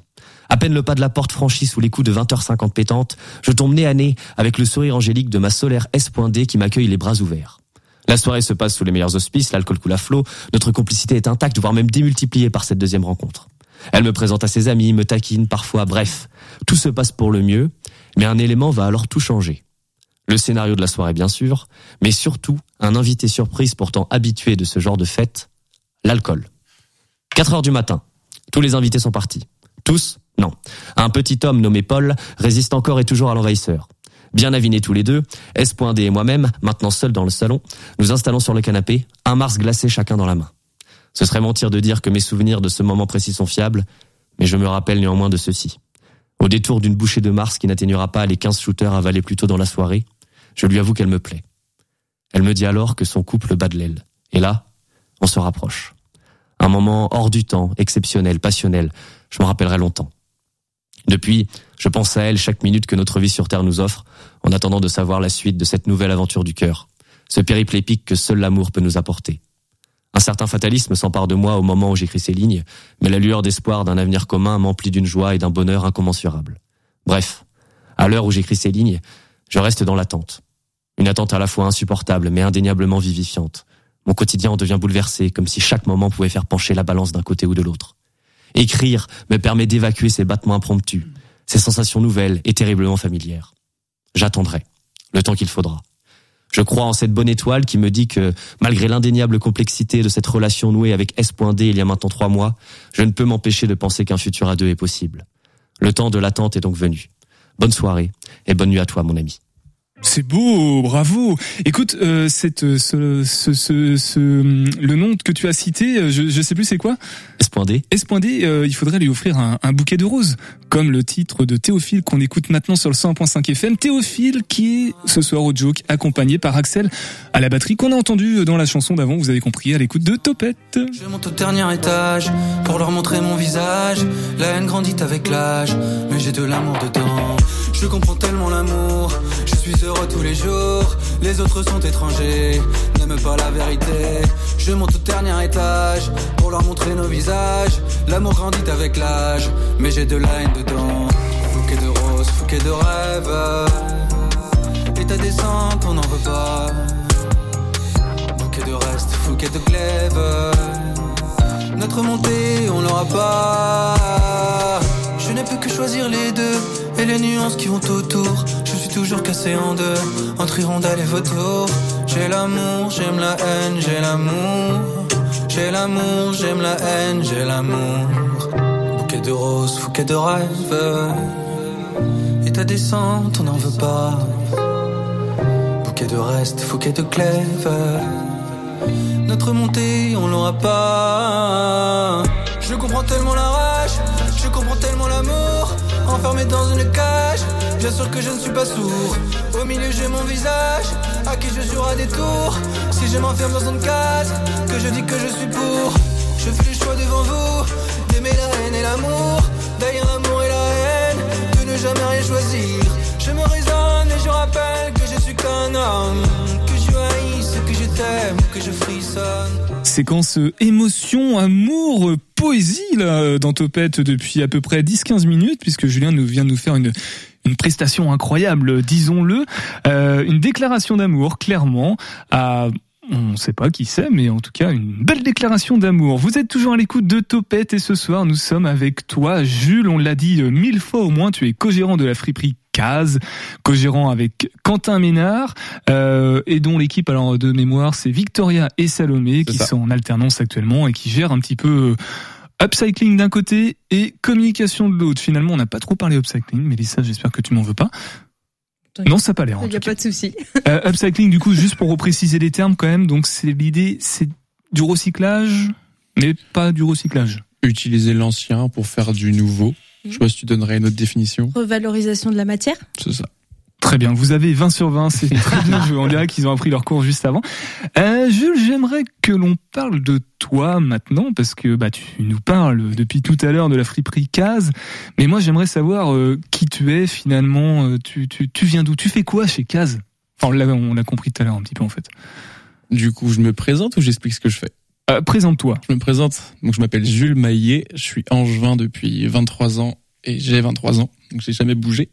À peine le pas de la porte franchi sous les coups de 20h50 pétantes, je tombe nez à nez avec le sourire angélique de ma solaire S.D qui m'accueille les bras ouverts. La soirée se passe sous les meilleurs auspices, l'alcool coule à flot, notre complicité est intacte, voire même démultipliée par cette deuxième rencontre. Elle me présente à ses amis, me taquine parfois, bref, tout se passe pour le mieux, mais un élément va alors tout changer. Le scénario de la soirée bien sûr, mais surtout un invité surprise pourtant habitué de ce genre de fête, l'alcool. 4 heures du matin, tous les invités sont partis. Tous Non. Un petit homme nommé Paul résiste encore et toujours à l'envahisseur. Bien avinés tous les deux, S.D et moi-même, maintenant seuls dans le salon, nous installons sur le canapé, un Mars glacé chacun dans la main. Ce serait mentir de dire que mes souvenirs de ce moment précis sont fiables, mais je me rappelle néanmoins de ceci. Au détour d'une bouchée de Mars qui n'atténuera pas les 15 shooters avalés plus tôt dans la soirée, je lui avoue qu'elle me plaît. Elle me dit alors que son couple bat de l'aile. Et là, on se rapproche. Un moment hors du temps, exceptionnel, passionnel. Je m'en rappellerai longtemps. Depuis, je pense à elle chaque minute que notre vie sur Terre nous offre, en attendant de savoir la suite de cette nouvelle aventure du cœur, ce périple épique que seul l'amour peut nous apporter. Un certain fatalisme s'empare de moi au moment où j'écris ces lignes, mais la lueur d'espoir d'un avenir commun m'emplit d'une joie et d'un bonheur incommensurables. Bref, à l'heure où j'écris ces lignes, je reste dans l'attente. Une attente à la fois insupportable mais indéniablement vivifiante. Mon quotidien en devient bouleversé, comme si chaque moment pouvait faire pencher la balance d'un côté ou de l'autre. Écrire me permet d'évacuer ces battements impromptus, ces sensations nouvelles et terriblement familières. J'attendrai, le temps qu'il faudra. Je crois en cette bonne étoile qui me dit que, malgré l'indéniable complexité de cette relation nouée avec S.D il y a maintenant trois mois, je ne peux m'empêcher de penser qu'un futur à deux est possible. Le temps de l'attente est donc venu. Bonne soirée et bonne nuit à toi, mon ami. C'est beau, bravo. Écoute, euh, cette, euh, ce, ce, ce, ce, le nom que tu as cité, euh, je, je sais plus c'est quoi. S.D. S.D. Euh, il faudrait lui offrir un, un, bouquet de roses, comme le titre de Théophile qu'on écoute maintenant sur le 100.5 FM. Théophile qui est ce soir au joke, accompagné par Axel à la batterie qu'on a entendu dans la chanson d'avant. Vous avez compris à l'écoute de Topette. Je monte au dernier étage pour leur montrer mon visage. La haine grandit avec l'âge, mais j'ai de l'amour dedans. Je comprends tellement l'amour, je suis tous les jours. Les autres sont étrangers, n'aiment pas la vérité. Je monte au dernier étage pour leur montrer nos visages. L'amour grandit avec l'âge, mais j'ai de la dedans. Fouquet de roses, fouquet de rêves. Et ta descente, on n'en veut pas. Bouquet de reste, fouquet de glaive. Notre montée, on l'aura pas. Je n'ai plus que choisir les deux et les nuances qui vont autour. Toujours cassé en deux entre hirondelle et vautour. J'ai l'amour, j'aime la haine, j'ai l'amour. J'ai l'amour, j'aime la haine, j'ai l'amour. Bouquet de roses, bouquet de rêves. Et ta descente, on n'en veut pas. Bouquet de reste, bouquet de glaive. Notre montée, on l'aura pas. Je comprends tellement la rage, je comprends tellement l'amour. Enfermé dans une cage, bien sûr que je ne suis pas sourd. Au milieu, j'ai mon visage, à qui je jure à des tours. Si je m'enferme dans une case, que je dis que je suis pour. Je fais le choix devant vous, d'aimer la haine et l'amour. D'ailleurs, l'amour et la haine, de ne jamais rien choisir. Je me raisonne et je rappelle que je suis qu'un homme. Que je haïsse, que je t'aime, que je frissonne. Séquence émotion, amour, poésie là dans Topette depuis à peu près 10-15 minutes puisque Julien nous vient de nous faire une une prestation incroyable, disons-le, euh, une déclaration d'amour clairement à on ne sait pas qui c'est, mais en tout cas une belle déclaration d'amour. Vous êtes toujours à l'écoute de Topette et ce soir nous sommes avec toi, Jules. On l'a dit mille fois au moins, tu es co-gérant de la friperie Case, co-gérant avec Quentin Ménard euh, et dont l'équipe alors de mémoire c'est Victoria et Salomé qui sont en alternance actuellement et qui gèrent un petit peu upcycling d'un côté et communication de l'autre. Finalement, on n'a pas trop parlé upcycling, mais ça, j'espère que tu m'en veux pas. Non, ça n'a pas l'air. Il n'y a pas de souci. euh, upcycling, du coup, juste pour repréciser les termes quand même. Donc, c'est l'idée, c'est du recyclage, mais pas du recyclage. Utiliser l'ancien pour faire du nouveau. Je sais pas si tu donnerais une autre définition. Revalorisation de la matière. C'est ça. Très bien, vous avez 20 sur 20, c'est très bien joué. On dirait qu'ils ont appris leur cours juste avant. Euh, Jules, j'aimerais que l'on parle de toi maintenant, parce que bah, tu nous parles depuis tout à l'heure de la friperie Case, mais moi j'aimerais savoir euh, qui tu es finalement, euh, tu, tu, tu viens d'où, tu fais quoi chez Case? Enfin, on l'a, on l'a compris tout à l'heure un petit peu en fait. Du coup, je me présente ou j'explique ce que je fais? Euh, Présente-toi. Je me présente, donc je m'appelle Jules Maillet, je suis angevin depuis 23 ans et j'ai 23 ans, donc j'ai jamais bougé.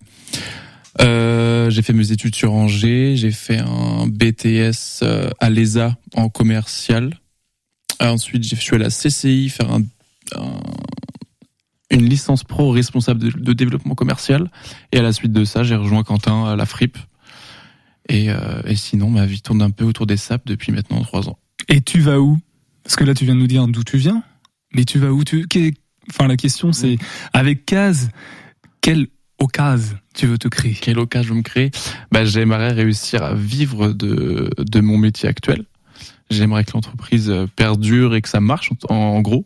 Euh, j'ai fait mes études sur Angers, j'ai fait un BTS euh, à l'ESA en commercial. Ensuite, je suis à la CCI faire un, un, une licence pro responsable de, de, développement commercial. Et à la suite de ça, j'ai rejoint Quentin à la FRIP. Et, euh, et sinon, ma vie tourne un peu autour des SAP depuis maintenant trois ans. Et tu vas où? Parce que là, tu viens de nous dire d'où tu viens. Mais tu vas où? Tu... Enfin, la question, c'est avec Case, quelle occasion tu veux te créer? Quelle occasion je veux me créer? Bah, J'aimerais réussir à vivre de, de mon métier actuel. J'aimerais que l'entreprise perdure et que ça marche en, en gros.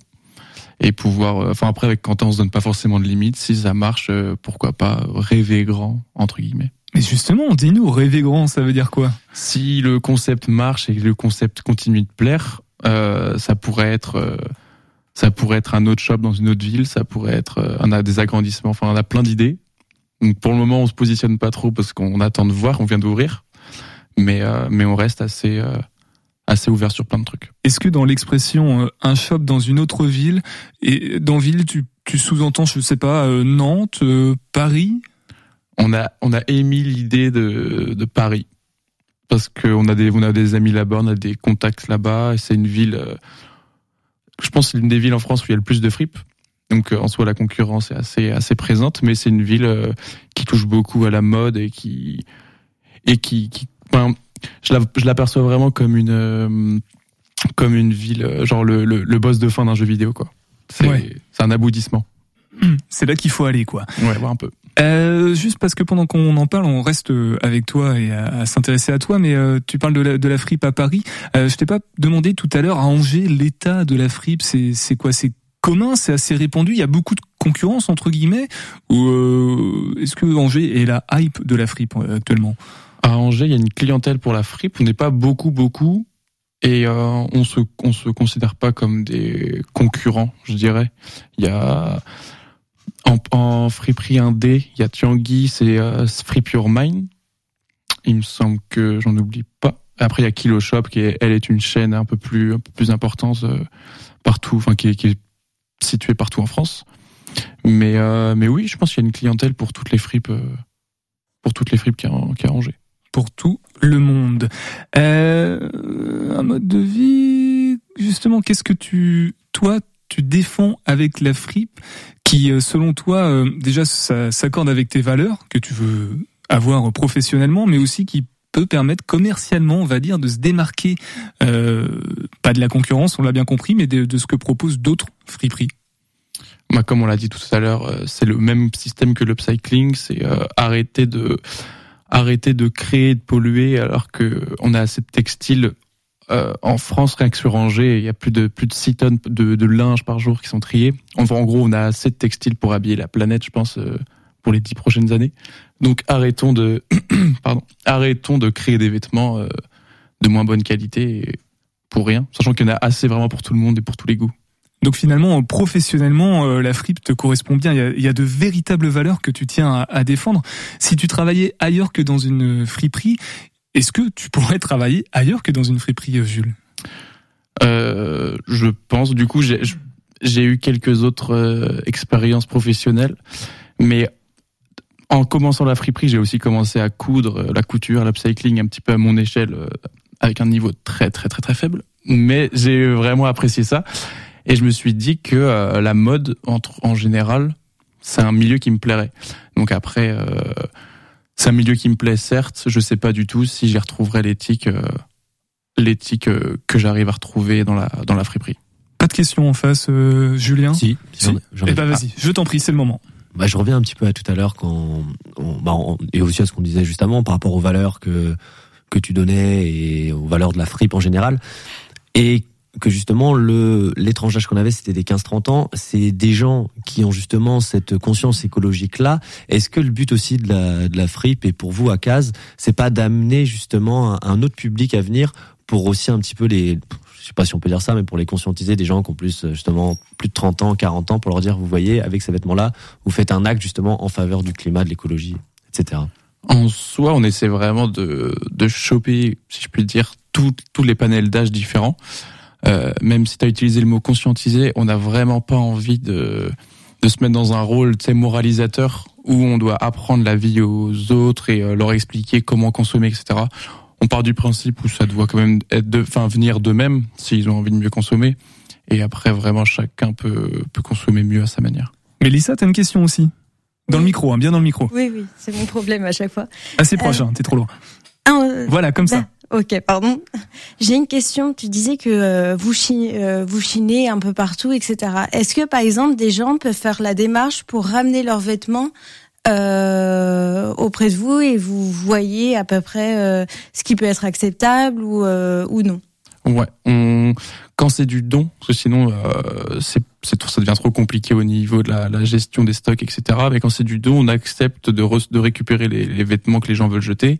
Et pouvoir, enfin après avec Quentin on se donne pas forcément de limites. Si ça marche, pourquoi pas rêver grand entre guillemets. Mais justement, dis-nous, rêver grand, ça veut dire quoi? Si le concept marche et que le concept continue de plaire, euh, ça pourrait être, euh, Ça pourrait être un autre shop dans une autre ville, ça pourrait être euh, on a des agrandissements, enfin on a plein d'idées. Donc pour le moment, on se positionne pas trop parce qu'on attend de voir, on vient d'ouvrir, mais euh, mais on reste assez euh, assez ouvert sur plein de trucs. Est-ce que dans l'expression euh, un shop dans une autre ville et dans ville tu tu sous-entends je sais pas euh, Nantes, euh, Paris? On a on a émis l'idée de de Paris parce que on a des on a des amis là-bas, on a des contacts là-bas et c'est une ville euh, je pense c'est l'une des villes en France où il y a le plus de fripes. Donc euh, en soi la concurrence est assez assez présente, mais c'est une ville euh, qui touche beaucoup à la mode et qui et qui, qui je la- je l'aperçois vraiment comme une euh, comme une ville genre le, le, le boss de fin d'un jeu vidéo quoi. C'est Ouais. un aboutissement. C'est là qu'il faut aller quoi. Ouais, voir un peu. Euh, juste parce que pendant qu'on en parle, on reste avec toi et à, à s'intéresser à toi, mais euh, tu parles de la, de la fripe à Paris. Euh, je t'ai pas demandé tout à l'heure à Angers l'état de la fripe. C'est c'est quoi? C'est commun C'est assez répandu Il y a beaucoup de concurrence entre guillemets Ou euh, est-ce que Angers est la hype de la fripe euh, actuellement? À Angers, il y a une clientèle pour la fripe. On n'est pas beaucoup, beaucoup. Et euh, on se se considère pas comme des concurrents, je dirais. Il y a en, en friperie indé, il y a Tianguy, c'est euh, Free Your Mind. Il me semble que j'en oublie pas. Après, il y a Kilo Shop qui est, elle est une chaîne un peu plus plus importante partout, enfin qui qui est située partout en France. Mais euh, mais oui, je pense qu'il y a une clientèle pour toutes les fripes euh, pour toutes les fripes qui a, Angers. pour tout le monde. Euh, un mode de vie, justement, qu'est-ce que tu, toi, tu défends avec la fripe qui, selon toi, déjà s'accorde avec tes valeurs que tu veux avoir professionnellement, mais aussi qui permettre commercialement, on va dire, de se démarquer, euh, pas de la concurrence, on l'a bien compris, mais de, ce que proposent d'autres friperies. Bah, comme on l'a dit tout à l'heure, euh, c'est le même système que l'upcycling, c'est euh, arrêter de arrêter de créer, de polluer, alors que on a assez de textiles euh, en France, rien que sur Angers, il y a plus de plus de 6 tonnes de, de linge par jour qui sont triés. Enfin, en gros, on a assez de textiles pour habiller la planète, je pense, euh, pour les dix prochaines années. Donc arrêtons de pardon, arrêtons de créer des vêtements euh, de moins bonne qualité pour rien, sachant qu'il y en a assez vraiment pour tout le monde et pour tous les goûts. Donc finalement, professionnellement, euh, la fripe te correspond bien. Il y a, il y a de véritables valeurs que tu tiens à, à défendre. Si tu travaillais ailleurs que dans une friperie, est-ce que tu pourrais travailler ailleurs que dans une friperie, euh, Jules? Euh, je pense. Du coup, j'ai j'ai eu quelques autres euh, expériences professionnelles, mais en commençant la friperie, j'ai aussi commencé à coudre euh, la couture, l'upcycling un petit peu à mon échelle, euh, avec un niveau très très très très faible. Mais j'ai vraiment apprécié ça, et je me suis dit que euh, la mode, entre, en général, c'est un milieu qui me plairait. Donc après, euh, c'est un milieu qui me plaît certes. Je sais pas du tout si j'y retrouverai l'éthique. euh, l'éthique euh, que j'arrive à retrouver dans la dans la friperie. Pas de questions en face, euh, Julien Si, Si. ai Eh ben vas-y, je t'en prie, c'est le moment. Bah, je reviens un petit peu à tout à l'heure quand bah, on- et aussi à ce qu'on disait justement par rapport aux valeurs que que tu donnais et aux valeurs de la fripe en général. Et que justement le l'étrange qu'on avait c'était des 15-30 ans. C'est des gens qui ont justement cette conscience écologique là est-ce que le but aussi de la de la fripe et pour vous à Case c'est pas d'amener justement un autre public à venir pour aussi un petit peu les je sais pas si on peut dire ça mais pour les conscientiser des gens qui ont plus euh, justement plus de 30 ans 40 ans pour leur dire vous voyez avec ces vêtements là vous faites un acte justement en faveur du climat de l'écologie etc En soi, on essaie vraiment de de choper, si je puis dire, tous les panels d'âge différents. Euh, même si tu as utilisé le mot conscientiser, on n'a vraiment pas envie de de se mettre dans un rôle, moralisateur où on doit apprendre la vie aux autres et euh, leur expliquer comment consommer, etc. On part du principe où ça doit quand même être de, enfin, venir d'eux-mêmes s'ils ont envie de mieux consommer. Et après, vraiment, chacun peut peut consommer mieux à sa manière. Mélissa, t'as une question aussi? Dans le micro, hein, bien dans le micro. Oui, oui, c'est mon problème à chaque fois. Assez proche, hein, t'es trop loin. Ah, euh, Voilà, comme ça. bah, ok, pardon. J'ai une question. Tu disais que euh, vous, chi- euh, vous chinez un peu partout, etc. Est-ce que, par exemple, des gens peuvent faire la démarche pour ramener leurs vêtements euh, auprès de vous et vous voyez à peu près euh, ce qui peut être acceptable ou, euh, ou non Ouais, on quand c'est du don, parce que sinon euh, c'est ça devient trop compliqué au niveau de la, la gestion des stocks, etc. Mais quand c'est du don, on accepte de re- de récupérer les, les vêtements que les gens veulent jeter.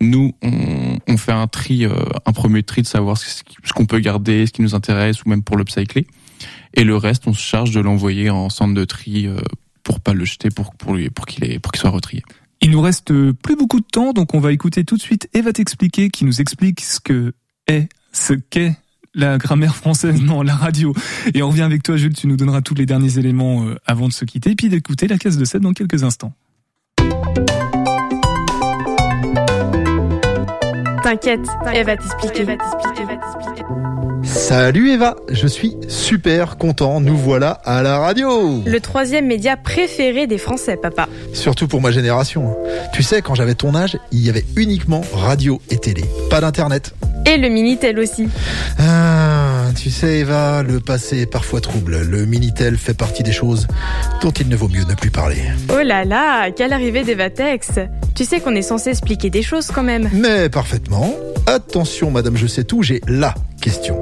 Nous, on, on fait un tri, euh, un premier tri de savoir ce, qu'on peut garder, ce qui nous intéresse, ou même pour l'upcycler. Et le reste, on se charge de l'envoyer en centre de tri euh, pour pas le jeter, pour pour lui, pour qu'il ait- pour qu'il soit retrié. Il nous reste plus beaucoup de temps, donc on va écouter tout de suite Eva t'expliquer, qui nous explique ce que est, ce qu'est la grammaire française, non, la radio. Et on revient avec toi, Jules, tu nous donneras tous les derniers éléments euh, avant de se quitter, et puis d'écouter la case de 7 dans quelques instants. T'inquiète, elle va t'expliquer. Salut Eva, je suis super content, nous voilà à la radio Le troisième média préféré des Français, papa. Surtout pour ma génération. Tu sais, quand j'avais ton âge, il y avait uniquement radio et télé, pas d'internet. Et le Minitel aussi. Ah, tu sais Eva, le passé est parfois trouble. Le Minitel fait partie des choses dont il ne vaut mieux ne plus parler. Oh là là, quelle arrivée d'Evatex. Tu sais qu'on est censé expliquer des choses quand même. Mais parfaitement. Attention madame, je sais tout, j'ai la question.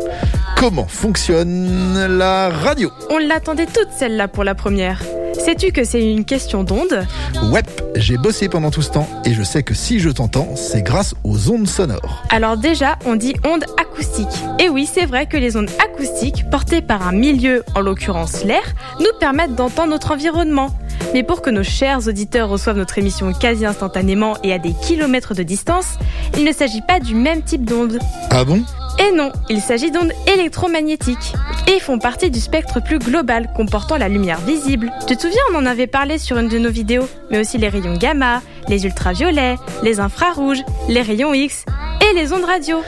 Comment fonctionne la radio? On l'attendait toute celle-là pour la première. Sais-tu que c'est une question d'onde Ouais, j'ai bossé pendant tout ce temps et je sais que si je t'entends, c'est grâce aux ondes sonores. Alors déjà, on dit onde acoustique. Et oui, c'est vrai que les ondes acoustiques, portées par un milieu, en l'occurrence l'air, nous permettent d'entendre notre environnement. Mais pour que nos chers auditeurs reçoivent notre émission quasi instantanément et à des kilomètres de distance, il ne s'agit pas du même type d'onde. Ah bon? Et non, il s'agit d'ondes électromagnétiques. Et font partie du spectre plus global comportant la lumière visible. Tu te souviens, on en avait parlé sur une de nos vidéos, mais aussi les rayons gamma, les ultraviolets, les infrarouges, les rayons X et les ondes radio.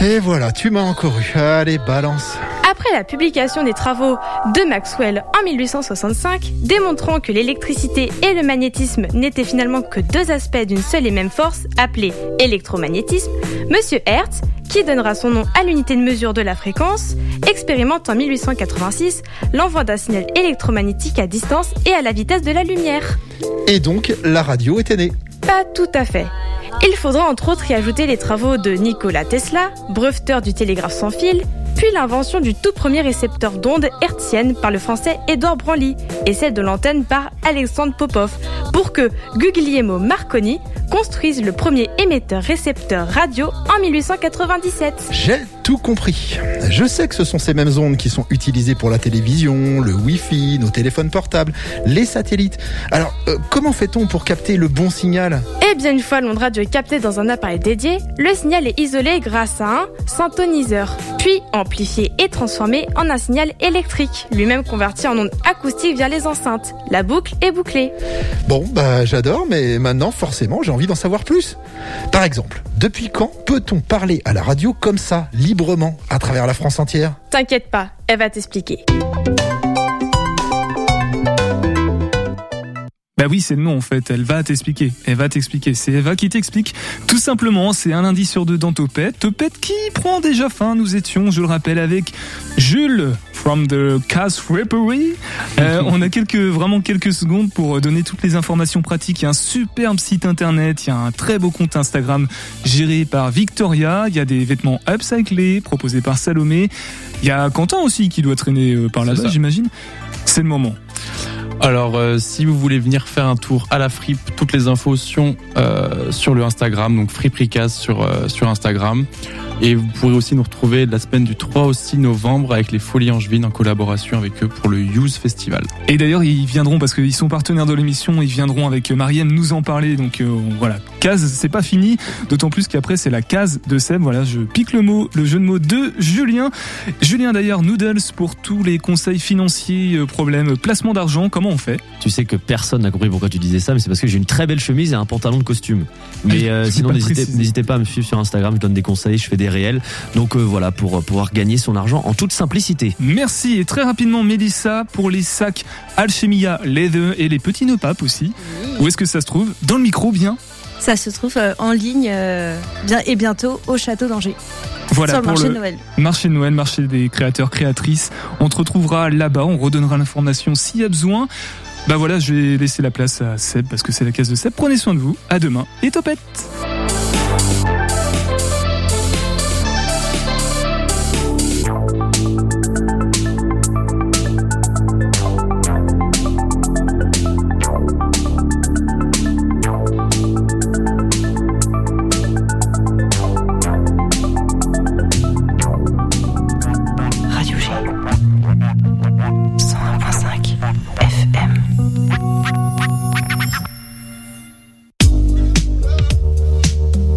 Et voilà, tu m'as encore eu. Allez, balance. Après la publication des travaux de Maxwell en 1865, démontrant que l'électricité et le magnétisme n'étaient finalement que deux aspects d'une seule et même force, appelée électromagnétisme, Monsieur Hertz, qui donnera son nom à l'unité de mesure de la fréquence, expérimente en 1886 l'envoi d'un signal électromagnétique à distance et à la vitesse de la lumière. Et donc, la radio était Pas tout à fait. Il faudra entre autres y ajouter les travaux de Nikola Tesla, breveteur du télégraphe sans fil, puis l'invention du tout premier récepteur d'ondes hertziennes par le français Édouard Branly et celle de l'antenne par Alexandre Popov pour que Guglielmo Marconi construise le premier émetteur-récepteur radio en 1897. Tout compris. Je sais que ce sont ces mêmes ondes qui sont utilisées pour la télévision, le Wi-Fi, nos téléphones portables, les satellites. Alors, euh, comment fait-on pour capter le bon signal? Eh bien, une fois l'onde radio est captée dans un appareil dédié, le signal est isolé grâce à un synthoniseur, puis amplifié et transformé en un signal électrique, lui-même converti en onde acoustique via les enceintes. La boucle est bouclée. Bon, bah j'adore, mais maintenant forcément j'ai envie d'en savoir plus. Par exemple, depuis quand peut-on parler à la radio comme ça, librement, à travers la France entière? T'inquiète pas, elle va t'expliquer. Bah oui, c'est le nom en fait. Elle va t'expliquer. Elle va t'expliquer. C'est Eva qui t'explique. Tout simplement, c'est un lundi sur deux dans Topette. Topette qui prend déjà fin. Nous étions, je le rappelle, avec Jules from the Cast Reperie. Euh, on a quelques, vraiment quelques secondes pour donner toutes les informations pratiques. Il y a un superbe site internet. Il y a un très beau compte Instagram géré par Victoria. Il y a des vêtements upcyclés proposés par Salomé. Il y a Quentin aussi qui doit traîner euh, par là-bas, j'imagine. C'est le moment. Alors, euh, si vous voulez venir faire un tour à la fripe, toutes les infos sont euh, sur le Instagram, donc Fripricaz sur, euh, sur Instagram. Et vous pourrez aussi nous retrouver la semaine du 3 au 6 novembre avec les Folies Angevines en collaboration avec eux pour le Use Festival. Et d'ailleurs, ils viendront parce qu'ils sont partenaires de l'émission. Ils viendront avec Mariam nous en parler. Donc voilà, case, c'est pas fini. D'autant plus qu'après c'est la case de Seb. Voilà, je pique le mot, le jeu de mots de Julien. Julien d'ailleurs, Noodles pour tous les conseils financiers, euh, problèmes, placement d'argent. Comment on fait? Tu sais que personne n'a compris pourquoi tu disais ça, mais c'est parce que j'ai une très belle chemise et un pantalon de costume. Mais euh, sinon, n'hésitez pas à me suivre sur Instagram, je donne des conseils, je fais des réels. Donc euh, voilà, pour pouvoir gagner son argent en toute simplicité. Merci et très rapidement Mélissa pour les sacs Alchemia Leather et les petits nœuds papes aussi. Où est-ce que ça se trouve? Dans le micro, bien. Ça se trouve euh, en ligne euh, bien, et bientôt au château d'Angers. Voilà sur le pour marché le de Noël. marché de Noël, marché des créateurs, créatrices. On te retrouvera là-bas, on redonnera l'information s'il y a besoin. Bah voilà, je vais laisser la place à Seb parce que c'est la case de Seb. Prenez soin de vous. À demain et topette.